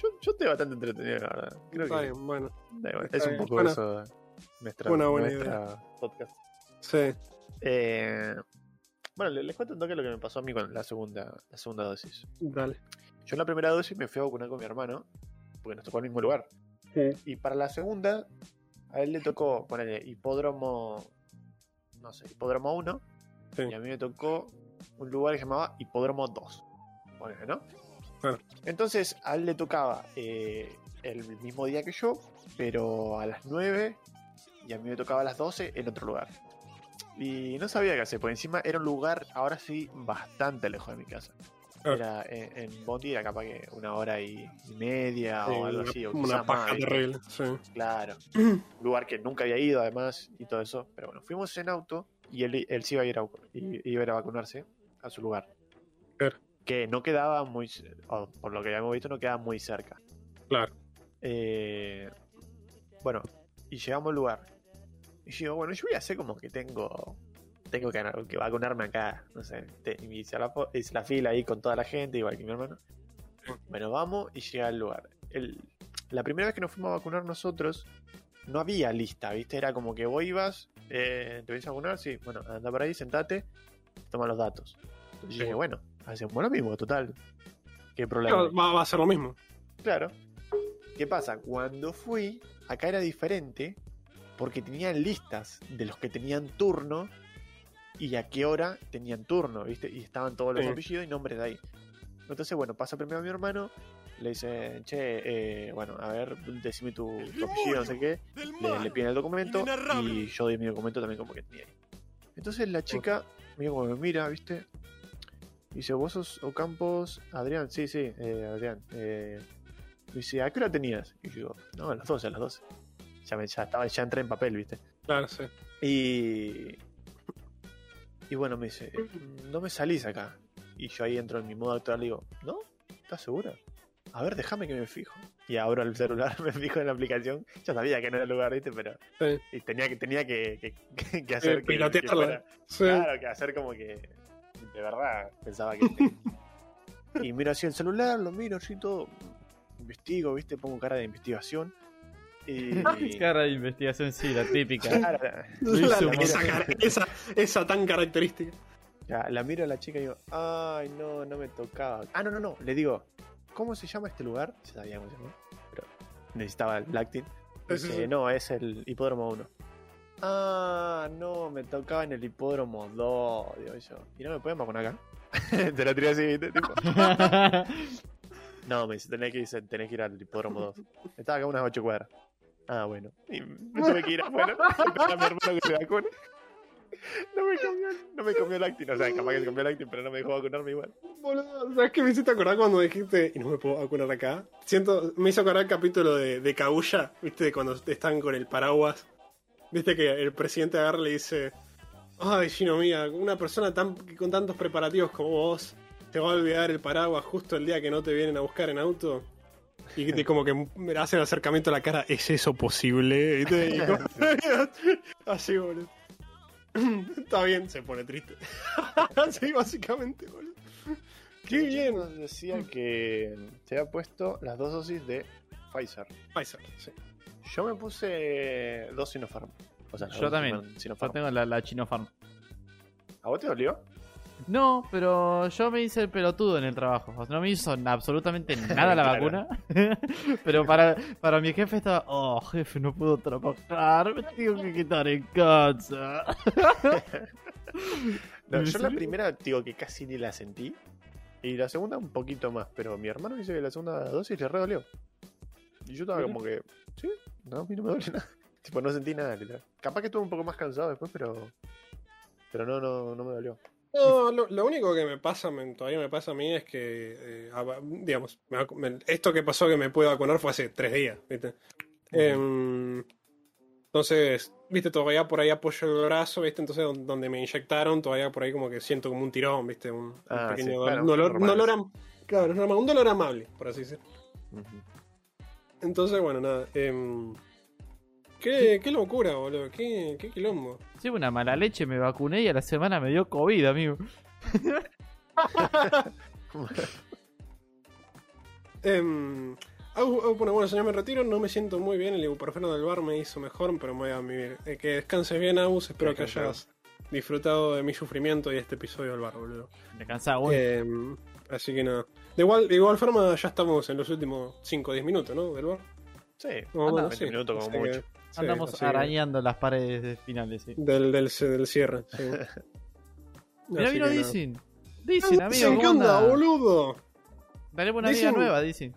Yo, yo estoy bastante entretenido, la verdad. Creo Está que bien, bueno. da igual, está es un bien. poco Bueno, eso. Nuestra, una buena nuestra podcast. Sí. Eh, bueno, les, les cuento un toque lo que me pasó a mí con la segunda, la segunda dosis. Dale. Yo en la primera dosis me fui a vacunar con mi hermano, porque nos tocó el mismo lugar. Y para la segunda, a él le tocó ponerle hipódromo, no sé, hipódromo 1, Sí. y a mí me tocó un lugar que se llamaba hipódromo 2. Ponele, ¿no? Claro. Entonces, a él le tocaba eh, el mismo día que yo, pero a las 9, y a mí me tocaba a las 12 en otro lugar. Y no sabía qué hacer, porque encima era un lugar, ahora sí, bastante lejos de mi casa. Era en, en Bondi, era capaz que una hora y, media Sí, o algo así. O una paja más, ¿viste? terrible. Sí. Claro. Un lugar que nunca había ido, además, y todo eso. Pero bueno, fuimos en auto y él, él sí iba a ir a, i- iba a, ir a vacunarse a su lugar. Claro. Que no quedaba muy. c- o por lo que habíamos visto, no quedaba muy cerca. Claro. Eh, bueno, y llegamos al lugar. Y yo digo, bueno, yo voy a hacer como que tengo. Tengo que, que vacunarme acá. No sé. te- y hice la, hice la fila ahí con toda la gente, igual que mi hermano. Bueno, vamos y llega al lugar. El- la primera vez que nos fuimos a vacunar nosotros, no había lista, ¿viste? Era como que vos ibas, eh, te venís a vacunar, sí, bueno, anda por ahí, sentate, toma los datos. Entonces Sí. yo dije, bueno, hacemos lo mismo, total. ¿Qué problema? Va, va a ser lo mismo. Claro. ¿Qué pasa? Cuando fui, acá era diferente porque tenían listas de los que tenían turno y a qué hora tenían turno, ¿viste? Y estaban todos los Sí. apellidos y nombres de ahí. Entonces, bueno, pasa primero a mi hermano, le dice, che, eh, bueno, a ver, decime tu, tu apellido, no sé qué. Le, le piden el documento y yo doy mi documento también como que tenía ahí. Entonces la chica, mira como me mira, ¿viste? Y dice, ¿vos sos Ocampos? Adrián, sí, sí, eh, Adrián. Eh, dice, ¿a qué hora tenías? Y yo digo, no, a las 12, a las 12. Ya, me, ya, estaba, ya entré en papel, ¿viste? Claro, sí. Y. Y bueno, me dice, no me salís acá. Y yo ahí entro en mi modo actual y digo, ¿no? ¿Estás segura? A ver, déjame que me fijo. Y abro el celular, me fijo en la aplicación. Ya sabía que no era el lugar, ¿viste? Pero. Sí. Y tenía que, tenía que, que, que- que hacer. Eh, que- pilotearla. que fuera- Sí. Claro, que hacer como que. De verdad, pensaba que. y miro así el celular, lo miro así todo. Investigo, ¿viste? Pongo cara de investigación. Y. Cara de investigación, sí, la típica. Claro, La- un esa, cara- esa, esa tan característica. Ya, la miro a la chica y digo, ay, no, no me tocaba. Ah, no, no, no. Le digo, ¿cómo se llama este lugar? Ya sabía cómo se llama, pero necesitaba el lactin. Sí, sí, Dice, sí. no, es el hipódromo 1. Ah, no, me tocaba en el hipódromo 2, digo yo. ¿Y no me pueden vacunar acá? Te lo tiré así, ¿viste? Tipo, no, me dice, tenés que, ir- tenés que ir al hipódromo 2. Estaba acá unas 8 cuadras. Ah, bueno. Y me tuve que ir afuera. A mi hermano que se vacune. No me comió, no me comió lactin. O sea, capaz que se comió lactin, pero no me dejó vacunarme igual. Boludo, ¿sabes qué me hiciste acordar cuando dijiste y no me puedo vacunar acá? Siento, me hizo acordar el capítulo de, de Kaguya, ¿viste? De Cuando están con el paraguas. ¿Viste que el presidente agarra y le dice: Ay, Gino, mía, una persona tan, con tantos preparativos como vos te va a olvidar el paraguas justo el día que no te vienen a buscar en auto. Y que te- como que me hace el acercamiento a la cara, ¿es eso posible? Y como- Así, boludo. Está bien, se pone triste. Así, básicamente, boludo. Qué bien. Nos decía que se había puesto las dos dosis de Pfizer. Pfizer, sí. Yo me puse dos Sinopharm. O sea, Yo dos también. Yo Sinopharm. tengo la, la Chino Farm. ¿A vos te dolió? No, pero yo me hice el pelotudo en el trabajo. O sea, no me hizo absolutamente nada la Claro. vacuna. pero para, para mi jefe estaba, oh, jefe, no puedo trabajar, me tengo que quitar en casa. No, ¿En yo la primera, digo que casi ni la sentí. Y la segunda un poquito más, pero mi hermano dice que la segunda dosis le re dolió. Y yo estaba Mira. como que, sí, no, a mí no me duele nada. tipo, no sentí nada, literal. Capaz que estuve un poco más cansado después, pero. Pero no, no, no me dolió. No, lo, lo único que me pasa, me- todavía me pasa a mí es que, eh, digamos, me me- esto que pasó que me pude vacunar fue hace tres días, ¿viste? Em, entonces, viste, todavía por ahí apoyo el brazo, viste, entonces don- donde me inyectaron, todavía por ahí como que siento como un tirón, viste, un, Ah, pequeño sí, dolor, claro, dolor, un dolor am- claro, un dolor amable, por así decirlo. Ujú. Entonces, bueno, nada. em, qué, qué locura, boludo, qué, qué quilombo. Sí, una mala leche, me vacuné y a la semana me dio COVID, amigo. Em, Au- Au pone, bueno, señor, me retiro, no me siento muy bien, el ibuprofeno del bar me hizo mejor, pero me voy a vivir. Eh, que descanses bien, Aus, espero que Descansa. hayas disfrutado de mi sufrimiento y este episodio del bar, boludo. Me cansaba, güey. Em, así que nada. De igual, de igual forma, ya estamos en los últimos 5 o 10 minutos, ¿no? Del bar. Sí, No, Anda, 20 minutos como así mucho. sí, Andamos arañando las paredes finales, sí. Del, del, del cierre, sí. Mira, vino. Dicen. Dicen, amigo, ¿qué ¿cómo onda, boludo? Tenemos una amiga Dicen- nueva, dicen.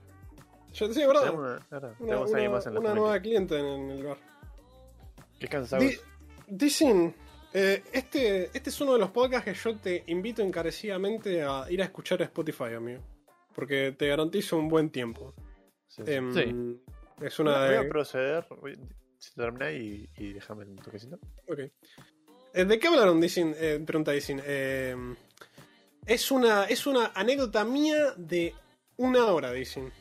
Yo, sí, verdad. Tenemos, una, Una, tenemos a alguien una- más en la una nueva cliente en, en el bar. Qué cansado. Di- Dicen, eh, este, este es uno de los podcasts que yo te invito encarecidamente a ir a escuchar a Spotify, amigo. Porque te garantizo un buen tiempo. Sí, sí. Em, Sí. Es Voy una a- voy a de... proceder. Termina y, y déjame un toquecito. ok. Eh, ¿De qué hablaron? Dicen, eh, pregunta Dicen. Eh, es, una, es una anécdota mía de una hora, dicen.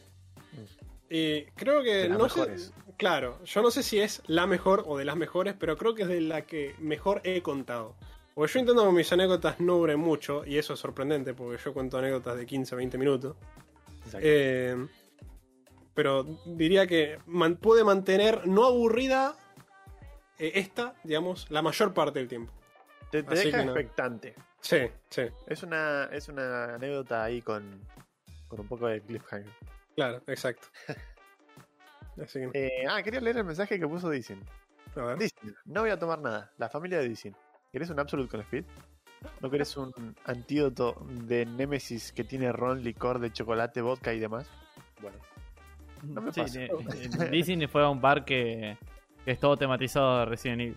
Y creo que... De las no sé- mejores. claro, yo no sé si es la mejor o de las mejores, pero creo que es de la que mejor he contado. Porque yo intento que mis anécdotas no duren mucho, y eso es sorprendente, porque yo cuento anécdotas de 15 20 minutos. Exacto. Eh, pero diría que man- puede mantener no aburrida eh, esta, digamos, la mayor parte del tiempo. te deja no. expectante. Sí, sí, Es una, es una anécdota ahí con, con un poco de cliffhanger. claro, exacto. Así que, Eh, ah, quería leer el mensaje que puso Dicen. a ver. Dicen, no voy a tomar nada. La familia de Dicen. ¿Querés un Absolute con Speed? ¿No querés un antídoto de Nemesis que tiene ron, licor de chocolate, vodka y demás? Bueno, No me Sí, pasa. Dicen fue a un bar que, que es todo tematizado de Resident Evil.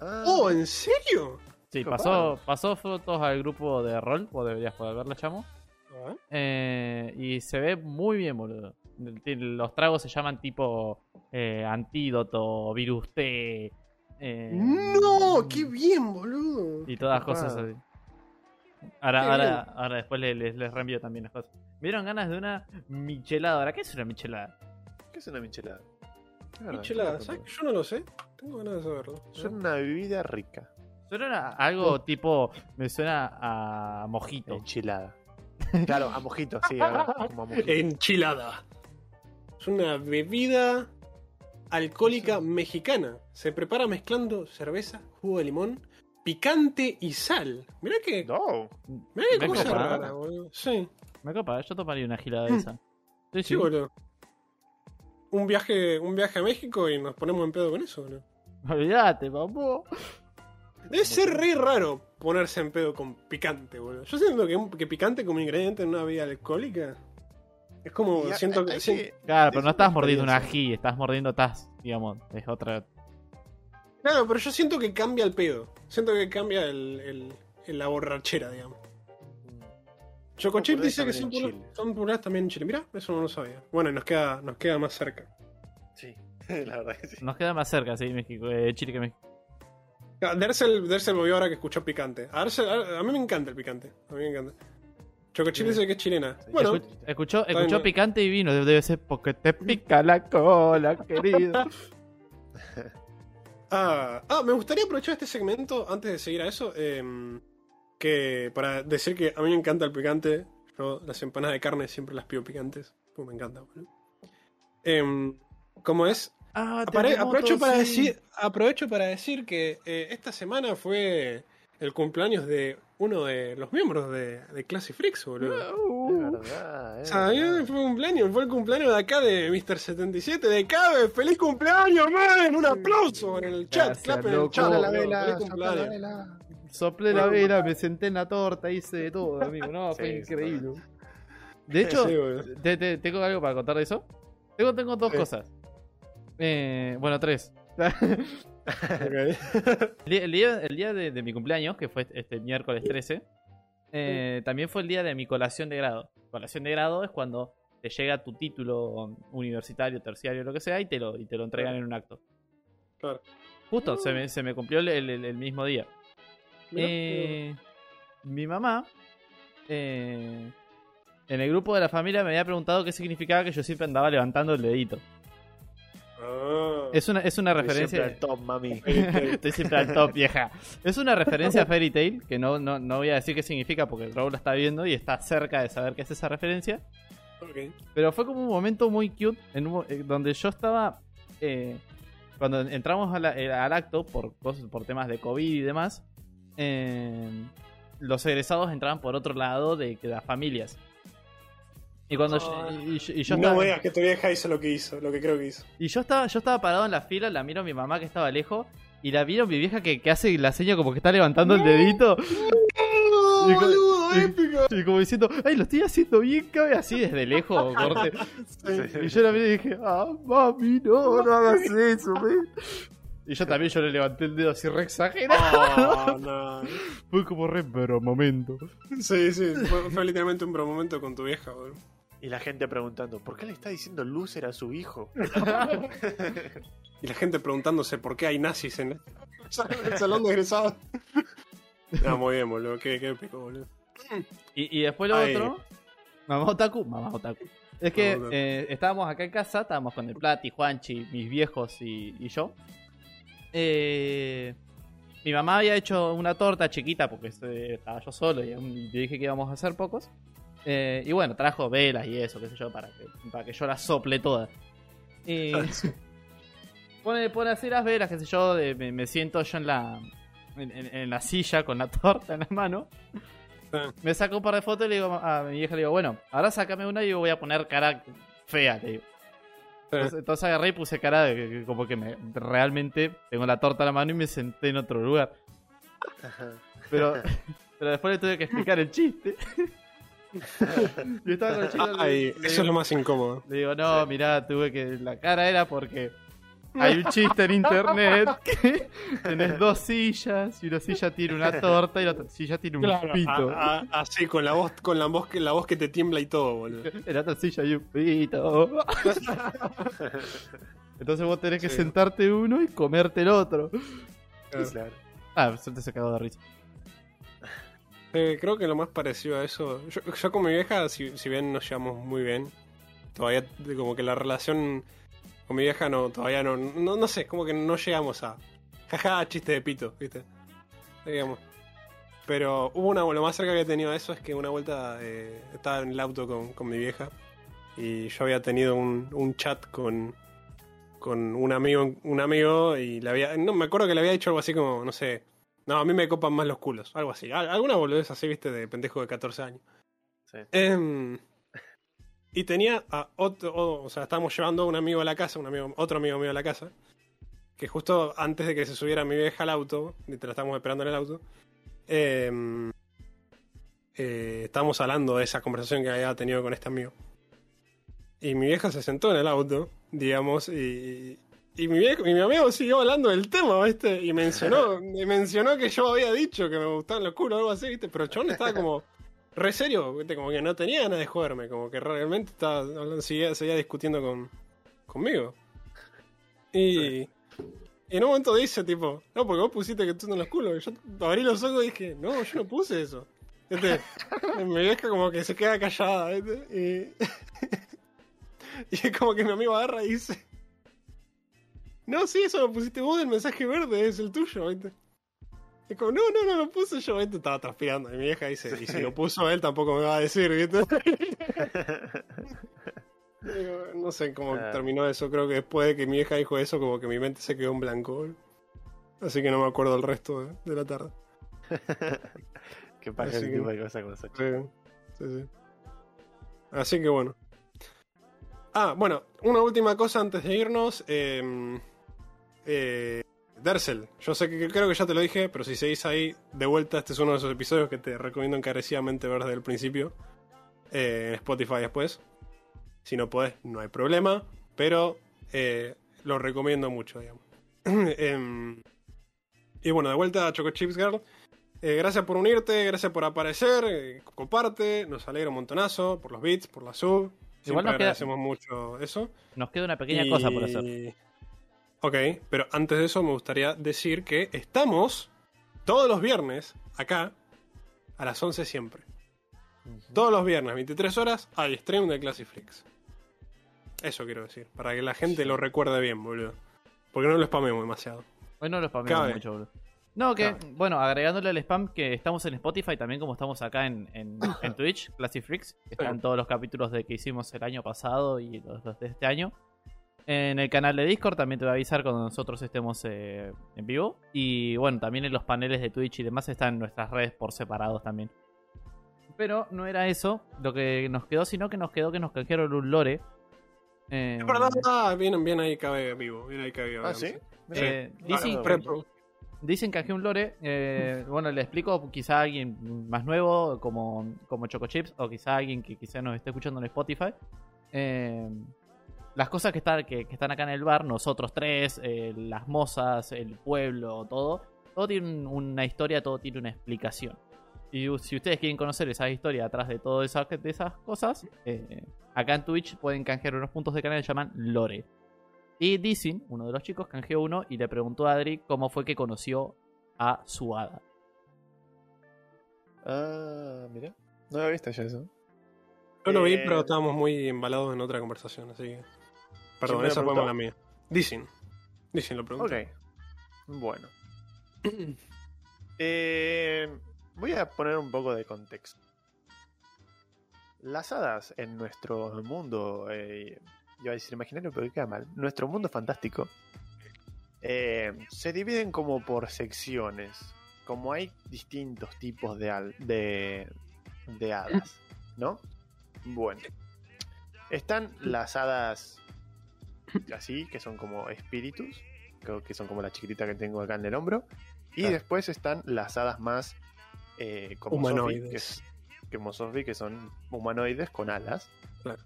Ah, ¡Oh, ¿en serio? Sí, Qué pasó, pasó fotos al grupo de rol, vos deberías poder verla, chamo. A ver. Eh, y se ve muy bien, boludo. Los tragos se llaman tipo eh, antídoto, virus T. eh, ¡No! ¡Qué bien, boludo! Y todas Qué cosas así. Ahora, ahora, ahora después les, les, les reenvío también las cosas. ¿Me dieron ganas de una michelada? ¿Ahora qué es una michelada? ¿Qué es una michelada? Es verdad, Michelada, yo ¿sabes yo no lo sé? Tengo ganas de saberlo. Suena una bebida rica. Suena a algo tipo. Me suena a mojito. Enchilada. Claro, a mojito, sí, a- como a mojito. Enchilada. Es una bebida alcohólica mexicana. Se prepara mezclando cerveza, jugo de limón, picante y sal. Mirá que, No, mirá qué Me cosa rara, boludo. Sí, Me copa, yo tomaría una gilada de esa. Sí, sí, sí. boludo. Un viaje, un viaje a México y nos ponemos en pedo con eso, boludo. Olvídate, papu. Debe ser re raro ponerse en pedo con picante, boludo. Yo siento que, un- que picante como ingrediente en una bebida alcohólica es como, siento que... sí. que- Claro, pero no una estás mordiendo un experiencia. ají, estás mordiendo tas, digamos. Es otra. Claro, pero yo siento que cambia el pedo. Siento que cambia el, el- el- la borrachera, digamos. Chocochip dice que son, populares también en Chile. Mira, eso no lo sabía. Bueno, y nos queda, nos queda más cerca. Sí, la verdad que sí. Nos queda más cerca, sí, México, eh, Chile que México. Ah, Dersel, Dersel volvió ahora que escuchó picante. A, Dersel- a- a mí me encanta el picante. A mí me encanta. Chocochip Sí. dice que es chilena. Bueno, Escu- escuchó, bien. escuchó picante y vino. Debe, debe ser porque te pica la cola, querido. Ah, ah, me gustaría aprovechar este segmento antes de seguir a eso. em, que para decir que a mí me encanta el picante. Yo las empanadas de carne siempre las pido picantes. Pues me encanta, boludo. Em, como es, Ah, apare- aprovecho, para sí. decir, aprovecho para decir que eh, esta semana fue el cumpleaños de uno de los miembros de, de Classy Freaks, boludo. Es Uh, verdad, es verdad. Fue cumpleaños, fue el cumpleaños de acá de Mr77 de Cabe. ¡Feliz cumpleaños, man! Un aplauso en el chat, Gracias, clap en el loco. chat. Sopla la vela, ¡Feliz sopla la cumpleaños! vela. soplé la vela, me senté en la torta, hice de todo, amigo. No, fue Sí, increíble. De hecho, Sí, boludo. te- te- tengo algo para contar de eso. Tengo, tengo dos Sí. cosas. Eh, bueno, tres. El día, el día- el día de, de mi cumpleaños, que fue este miércoles 13, eh, también fue el día de mi colación de grado. Colación de grado es cuando te llega tu título universitario, terciario, lo que sea, y te lo, y te lo entregan en un acto. Claro. Justo, se me, se me cumplió el, el- el mismo día. Eh, mi mamá, eh, en el grupo de la familia, me había preguntado qué significaba que yo siempre andaba levantando el dedito. Ah. Es una, es una Estoy referencia. siempre al top, mami. Estoy siempre al top, vieja. Es una referencia a Fairy Tail, que no, no, no voy a decir qué significa porque el Raúl la está viendo y está cerca de saber qué es esa referencia. Pero fue como un momento muy cute en un eh, donde yo estaba. eh, cuando entramos a la- eh, al acto por, cosas, por temas de COVID y demás, eh, los egresados entraban por otro lado de, de las familias. Y cuando yo, y, y yo- y yo no estaba, veas que tu vieja hizo lo que hizo, lo que creo que hizo. y yo estaba, yo estaba parado en la fila, la miro a mi mamá que estaba lejos, y la miro a mi vieja que, que hace la seña como que está levantando el dedito. Y co- boludo, y- épico! Y como diciendo, ay, lo estoy haciendo bien, cabe así desde lejos, corte. Y yo la miré y dije, ah, mami, no, no hagas eso, man. Y yo también yo le levanté el dedo así re exagerado. Oh, no. Fue como re, pero momento. Sí, sí, fue, fue literalmente un bro momento con tu vieja, boludo. Y la gente preguntando, ¿por qué le está diciendo loser a su hijo? Y la gente preguntándose por qué hay nazis en el, el salón de egresados. No, muy bien, boludo, qué, qué épico, boludo. Y, y después lo otro, mamá otaku, mamá otaku. Es que eh, estábamos acá en casa, estábamos con el Plati, Juanchi, mis viejos y, y yo. Eh, mi mamá había hecho una torta chiquita porque estaba yo solo y y dije que íbamos a hacer pocos. Eh, y bueno, trajo velas y eso, qué sé yo, para que, para que yo las sople todas. Y pone, pone así las velas, qué sé yo, de- me, me siento yo en la, en, en- en la silla con la torta en la mano. Me saco un par de fotos y le digo a mi vieja, le digo, bueno, ahora sácame una y yo voy a poner cara fea, le digo. Entonces, entonces agarré y puse cara de que- que como que me, realmente tengo la torta en la mano y me senté en otro lugar. Pero, pero después le tuve que explicar el chiste. Yo estaba con el chiste, le- Ay, le eso digo- es lo más incómodo. le digo, no, mirá, tuve que. La cara era porque hay un chiste en internet que tenés dos sillas y una silla tiene una torta y la otra silla tiene un pito. A- a- así, con la voz, con la voz que la voz que te tiembla y todo, boludo. En la otra silla hay un pito. Entonces vos tenés que Sí. sentarte uno y comerte el otro. Claro. Ah, se se cagó de risa. Eh, creo que lo más parecido a eso. Yo, yo con mi vieja, si, si bien nos llevamos muy bien, todavía como que la relación con mi vieja no, todavía no, no, no sé, como que no llegamos a. Jaja, chiste de pito, ¿viste? Digamos. Pero hubo una, lo más cerca que había tenido a eso es que una vuelta eh, estaba en el auto con, con mi vieja y yo había tenido un, un chat con, con un amigo, un amigo y le había, no me acuerdo que le había dicho algo así como, no sé, no, a mí me copan más los culos, algo así, Al- alguna boludez así, viste, de pendejo de 14 años. Sí. Em, y tenía a otro, o, o sea, estábamos llevando a un amigo a la casa, un amigo, otro amigo mío a la casa, que justo antes de que se subiera mi vieja al auto, mientras estábamos esperando en el auto, em, eh, estábamos hablando de esa conversación que había tenido con este amigo. Y mi vieja se sentó en el auto, digamos, y, y mi, viejo, y mi amigo siguió hablando del tema, ¿viste? Y mencionó, y mencionó que yo había dicho que me gustaban los culos o algo así, ¿viste? Pero chabón estaba como re serio, ¿viste? Como que no tenía ganas de joderme, como que realmente estaba hablando, seguía, seguía discutiendo con, conmigo. Y, y en un momento dice, tipo, no, porque vos pusiste que tú no los culos. Y yo abrí los ojos y dije, no, yo no puse eso. ¿Viste? Mi vieja como que se queda callada, ¿viste? Y, y es como que mi amigo agarra y dice, no, sí, eso lo pusiste vos, el mensaje verde es el tuyo, ¿viste? Y como, no, no, no lo puse yo, ¿viste? Estaba transpirando. Y mi vieja dice, y si lo puso él tampoco me va a decir, ¿viste? Digo, no sé cómo Ah. terminó eso. Creo que después de que mi vieja dijo eso, como que mi mente se quedó en blanco. Así que no me acuerdo el resto de, de la tarde. que pasa que- tipo de cosas con Sachi. Sí, sí, sí. Así que bueno. Ah, bueno, una última cosa antes de irnos. eh, eh, Dersel, yo sé que creo que ya te lo dije, pero si seguís ahí de vuelta, este es uno de esos episodios que te recomiendo encarecidamente ver desde el principio. eh, en Spotify después. Si no podés, no hay problema. Pero eh, lo recomiendo mucho, digamos. Em, y bueno, de vuelta a Choco Chips Girl. Eh, gracias por unirte, gracias por aparecer, eh, comparte, nos alegra un montonazo por los bits, por la sub. Siempre Igual nos queda- agradecemos mucho eso. Nos queda una pequeña Y- cosa por hacer. Ok, pero antes de eso me gustaría decir que estamos todos los viernes acá a las 11 siempre. Todos los viernes, 23 horas, hay stream de Classic Freaks. Eso quiero decir, para que la gente lo recuerde bien, boludo. Porque no lo spamemos demasiado. Hoy no lo spamemos mucho, boludo. No, que, Cabe. bueno, agregándole al spam que estamos en Spotify también como estamos acá en, en, en Twitch, Classic Freaks. Están todos los capítulos de que hicimos el año pasado y los, los de este año. En el canal de Discord también te va a avisar cuando nosotros estemos eh, en vivo. Y bueno, también en los paneles de Twitch y demás están nuestras redes por separados también. Pero no era eso lo que nos quedó, sino que nos quedó que nos canjearon un lore. Eh, Es verdad, ah, bien, bien ahí cabe vivo, bien ahí cabe vivo. Ah, ¿sí? eh, Ah, dicen, no. Canjeé un lore. eh, bueno, le explico quizá a alguien más nuevo, como, como Choco Chips, o quizá alguien que quizá nos esté escuchando en Spotify. Eh, las cosas que están, que, que están acá en el bar, nosotros tres, eh, las mozas, el pueblo, todo, todo tiene un- una historia, todo tiene una explicación. Y si ustedes quieren conocer esa historia atrás de todas esas, de esas cosas, eh, acá en Twitch pueden canjear unos puntos de canal que se llaman Lore. Y Dizin, uno de los chicos, canjeó uno y le preguntó a Adri cómo fue que conoció a su hada. Ah, mira. No había visto yo eso. Yo lo vi, Eh, pero estábamos muy embalados en otra conversación, así que. Perdón, esa fue mala mía. Dicen. Dicen lo preguntó. Ok. Bueno. Eh, voy a poner un poco de contexto. Las hadas en nuestro mundo, eh, iba a decir imaginario, pero queda mal. Nuestro mundo fantástico eh, se dividen como por secciones. Como hay distintos tipos de, al- de, de hadas, ¿no? Bueno, están las hadas así, que son como espíritus, que son como la chiquitita que tengo acá en el hombro. Y después están las hadas más eh, como Humanoides. Sophie, que, es- como Sophie, que son humanoides con alas. Claro.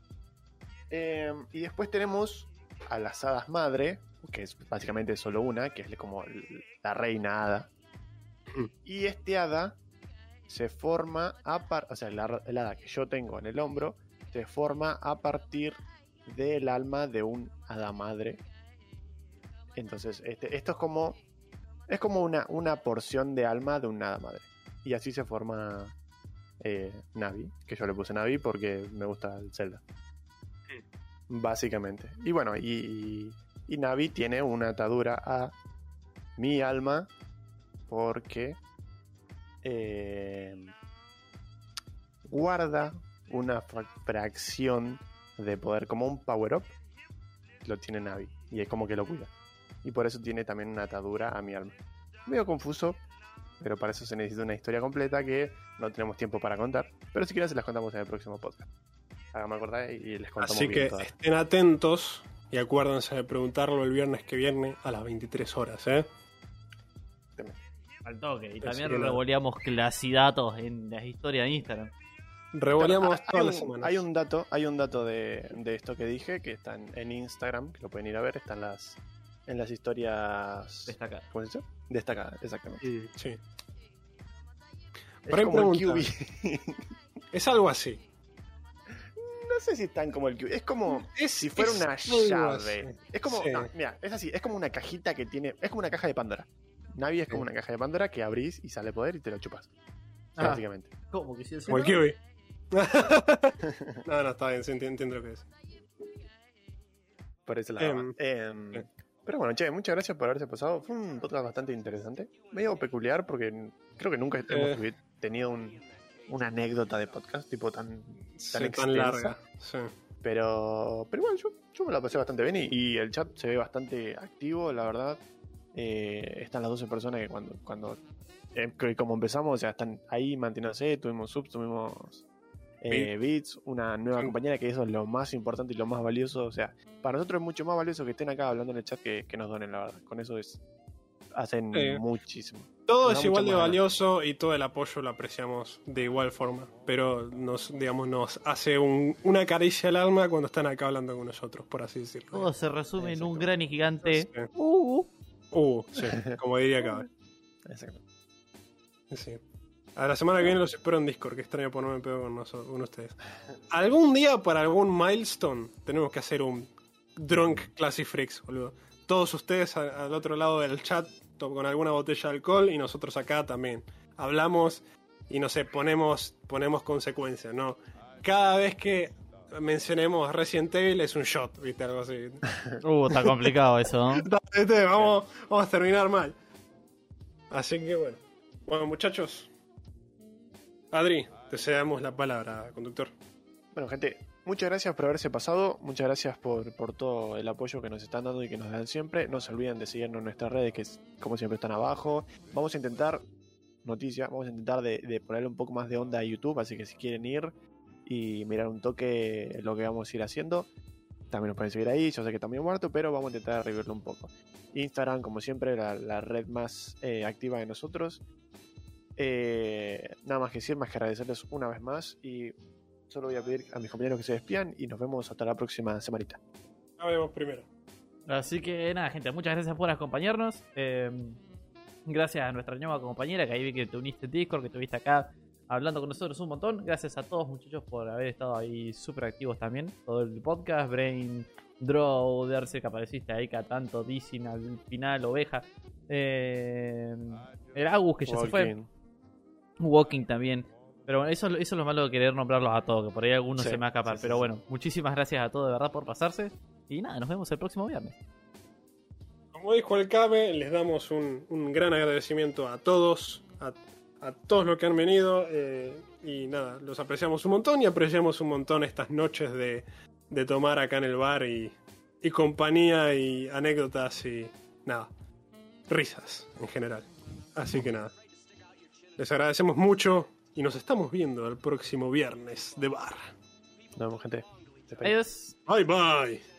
Eh, y después tenemos a las hadas madre, que es básicamente solo una, que es como la reina hada. Mm. Y este hada se forma a par o sea, la, el hada que yo tengo en el hombro se forma a partir del alma de un hada madre. Entonces, este, esto es como es como una, una porción de alma de un hada madre. Y así se forma eh, Navi, que yo le puse Navi porque me gusta el Zelda. Básicamente. Y bueno, y, y, y Navi tiene una atadura a mi alma porque eh, guarda una fra- fracción de poder, como un power up, lo tiene Navi. Y es como que lo cuida. Y por eso tiene también una atadura a mi alma. Medio confuso, pero para eso se necesita una historia completa que no tenemos tiempo para contar. Pero si quieren se las contamos en el próximo podcast. Háganme acordar y les contamos Así bien que todas. estén atentos y acuérdense de preguntarlo el viernes que viene a las 23 horas, ¿eh? Al toque. Y también revoleamos clasidatos en las historias de Instagram. Revoleamos un- las semanas. Hay un dato, hay un dato de, de esto que dije que está en, en Instagram, que lo pueden ir a ver, están las en las historias Destaca. ¿cómo se dice? Destacadas, exactamente. Sí. Es Pero hay como el. QB. Es algo así. no sé si es tan como el QB, es como Es, si fuera es una llave. así. Es como, Sí. no, mira, es así, es como una cajita que tiene, es como una caja de Pandora. Navi es como Sí. una caja de Pandora que abrís y sale poder y te lo chupas. Ah. Básicamente. ¿Cómo que si el Como el cielo? no, no, está bien, sí, entiendo lo que es. Por ese lado. Em, Em, bien. pero bueno, che, muchas gracias por haberse pasado. Fue un podcast bastante interesante. Medio peculiar porque creo que nunca hemos Eh. tenido un- una anécdota de podcast tipo tan, Sí, tan larga. Sí. Pero, pero igual, yo, yo me la pasé bastante bien y, y el chat se ve bastante activo, la verdad. Eh, están las 12 personas que cuando, cuando eh, que como empezamos, o sea, están ahí manteniéndose, tuvimos subs, tuvimos eh, beats, una nueva Sí. compañera, que eso es lo más importante y lo más valioso. O sea, para nosotros es mucho más valioso que estén acá hablando en el chat que, que nos donen, la verdad. Con eso es hacen muchísimo. Todo es igual de valioso y todo el apoyo lo apreciamos de igual forma. Pero nos, digamos, nos hace un- una caricia al alma cuando están acá hablando con nosotros, por así decirlo. Todo se resume en un gran y gigante. Sí. Uh, Uh, sí, como diría acá. Exacto. Sí. A la semana que viene los espero en Discord, que extraño ponerme pedo con, nosotros, con ustedes. Algún día, para algún milestone, tenemos que hacer un Drunk Classic Freaks, boludo. Todos ustedes a- al otro lado del chat con alguna botella de alcohol y nosotros acá también. Hablamos y no sé, ponemos, ponemos consecuencias, ¿no? Cada vez que mencionemos Resident Evil es un shot, ¿viste? Algo así. uh, está complicado eso, ¿no? Este, vamos, vamos a terminar mal. Así que bueno. Bueno, muchachos. Adri, te cedamos la palabra, conductor. Bueno, gente, muchas gracias por haberse pasado. Muchas gracias por, por todo el apoyo que nos están dando y que nos dan siempre. No se olviden de seguirnos en nuestras redes, que como siempre están abajo. Vamos a intentar, noticia, vamos a intentar de, de ponerle un poco más de onda a YouTube. Así que si quieren ir y mirar un toque lo que vamos a ir haciendo, también nos pueden seguir ahí. Yo sé que también muerto, pero vamos a intentar revivirlo un poco. Instagram, como siempre, la, la red más eh, activa de nosotros. Eh, nada más que decir, más que agradecerles una vez más y solo voy a pedir a mis compañeros que se despidan y nos vemos hasta la próxima semanita. Hablemos primero. Así que nada, gente, muchas gracias por acompañarnos. Eh, gracias a nuestra nueva compañera que ahí vi que te uniste en Discord, que estuviste acá hablando con nosotros un montón. Gracias a todos muchachos por haber estado ahí súper activos también. Todo el podcast, Brain, Draw, Darcy que apareciste ahí cada tanto, Dizzy al final, Oveja. Eh, el Agus que ya se fue. Walking. También. Pero bueno, eso, eso es lo malo de querer nombrarlos a todos, que por ahí algunos Sí, se me va a escapar. sí, Pero sí. bueno, muchísimas gracias a todos de verdad por pasarse. Y nada, nos vemos el próximo viernes. Como dijo el Cabe, les damos un, un gran agradecimiento a todos, a, a todos los que han venido. eh, y nada, los apreciamos un montón y apreciamos un montón estas noches de, de tomar acá en el bar y, y compañía y anécdotas y nada, risas en general. Así que nada, les agradecemos mucho y nos estamos viendo el próximo viernes de bar. Nos vemos, gente. Adiós. Bye bye.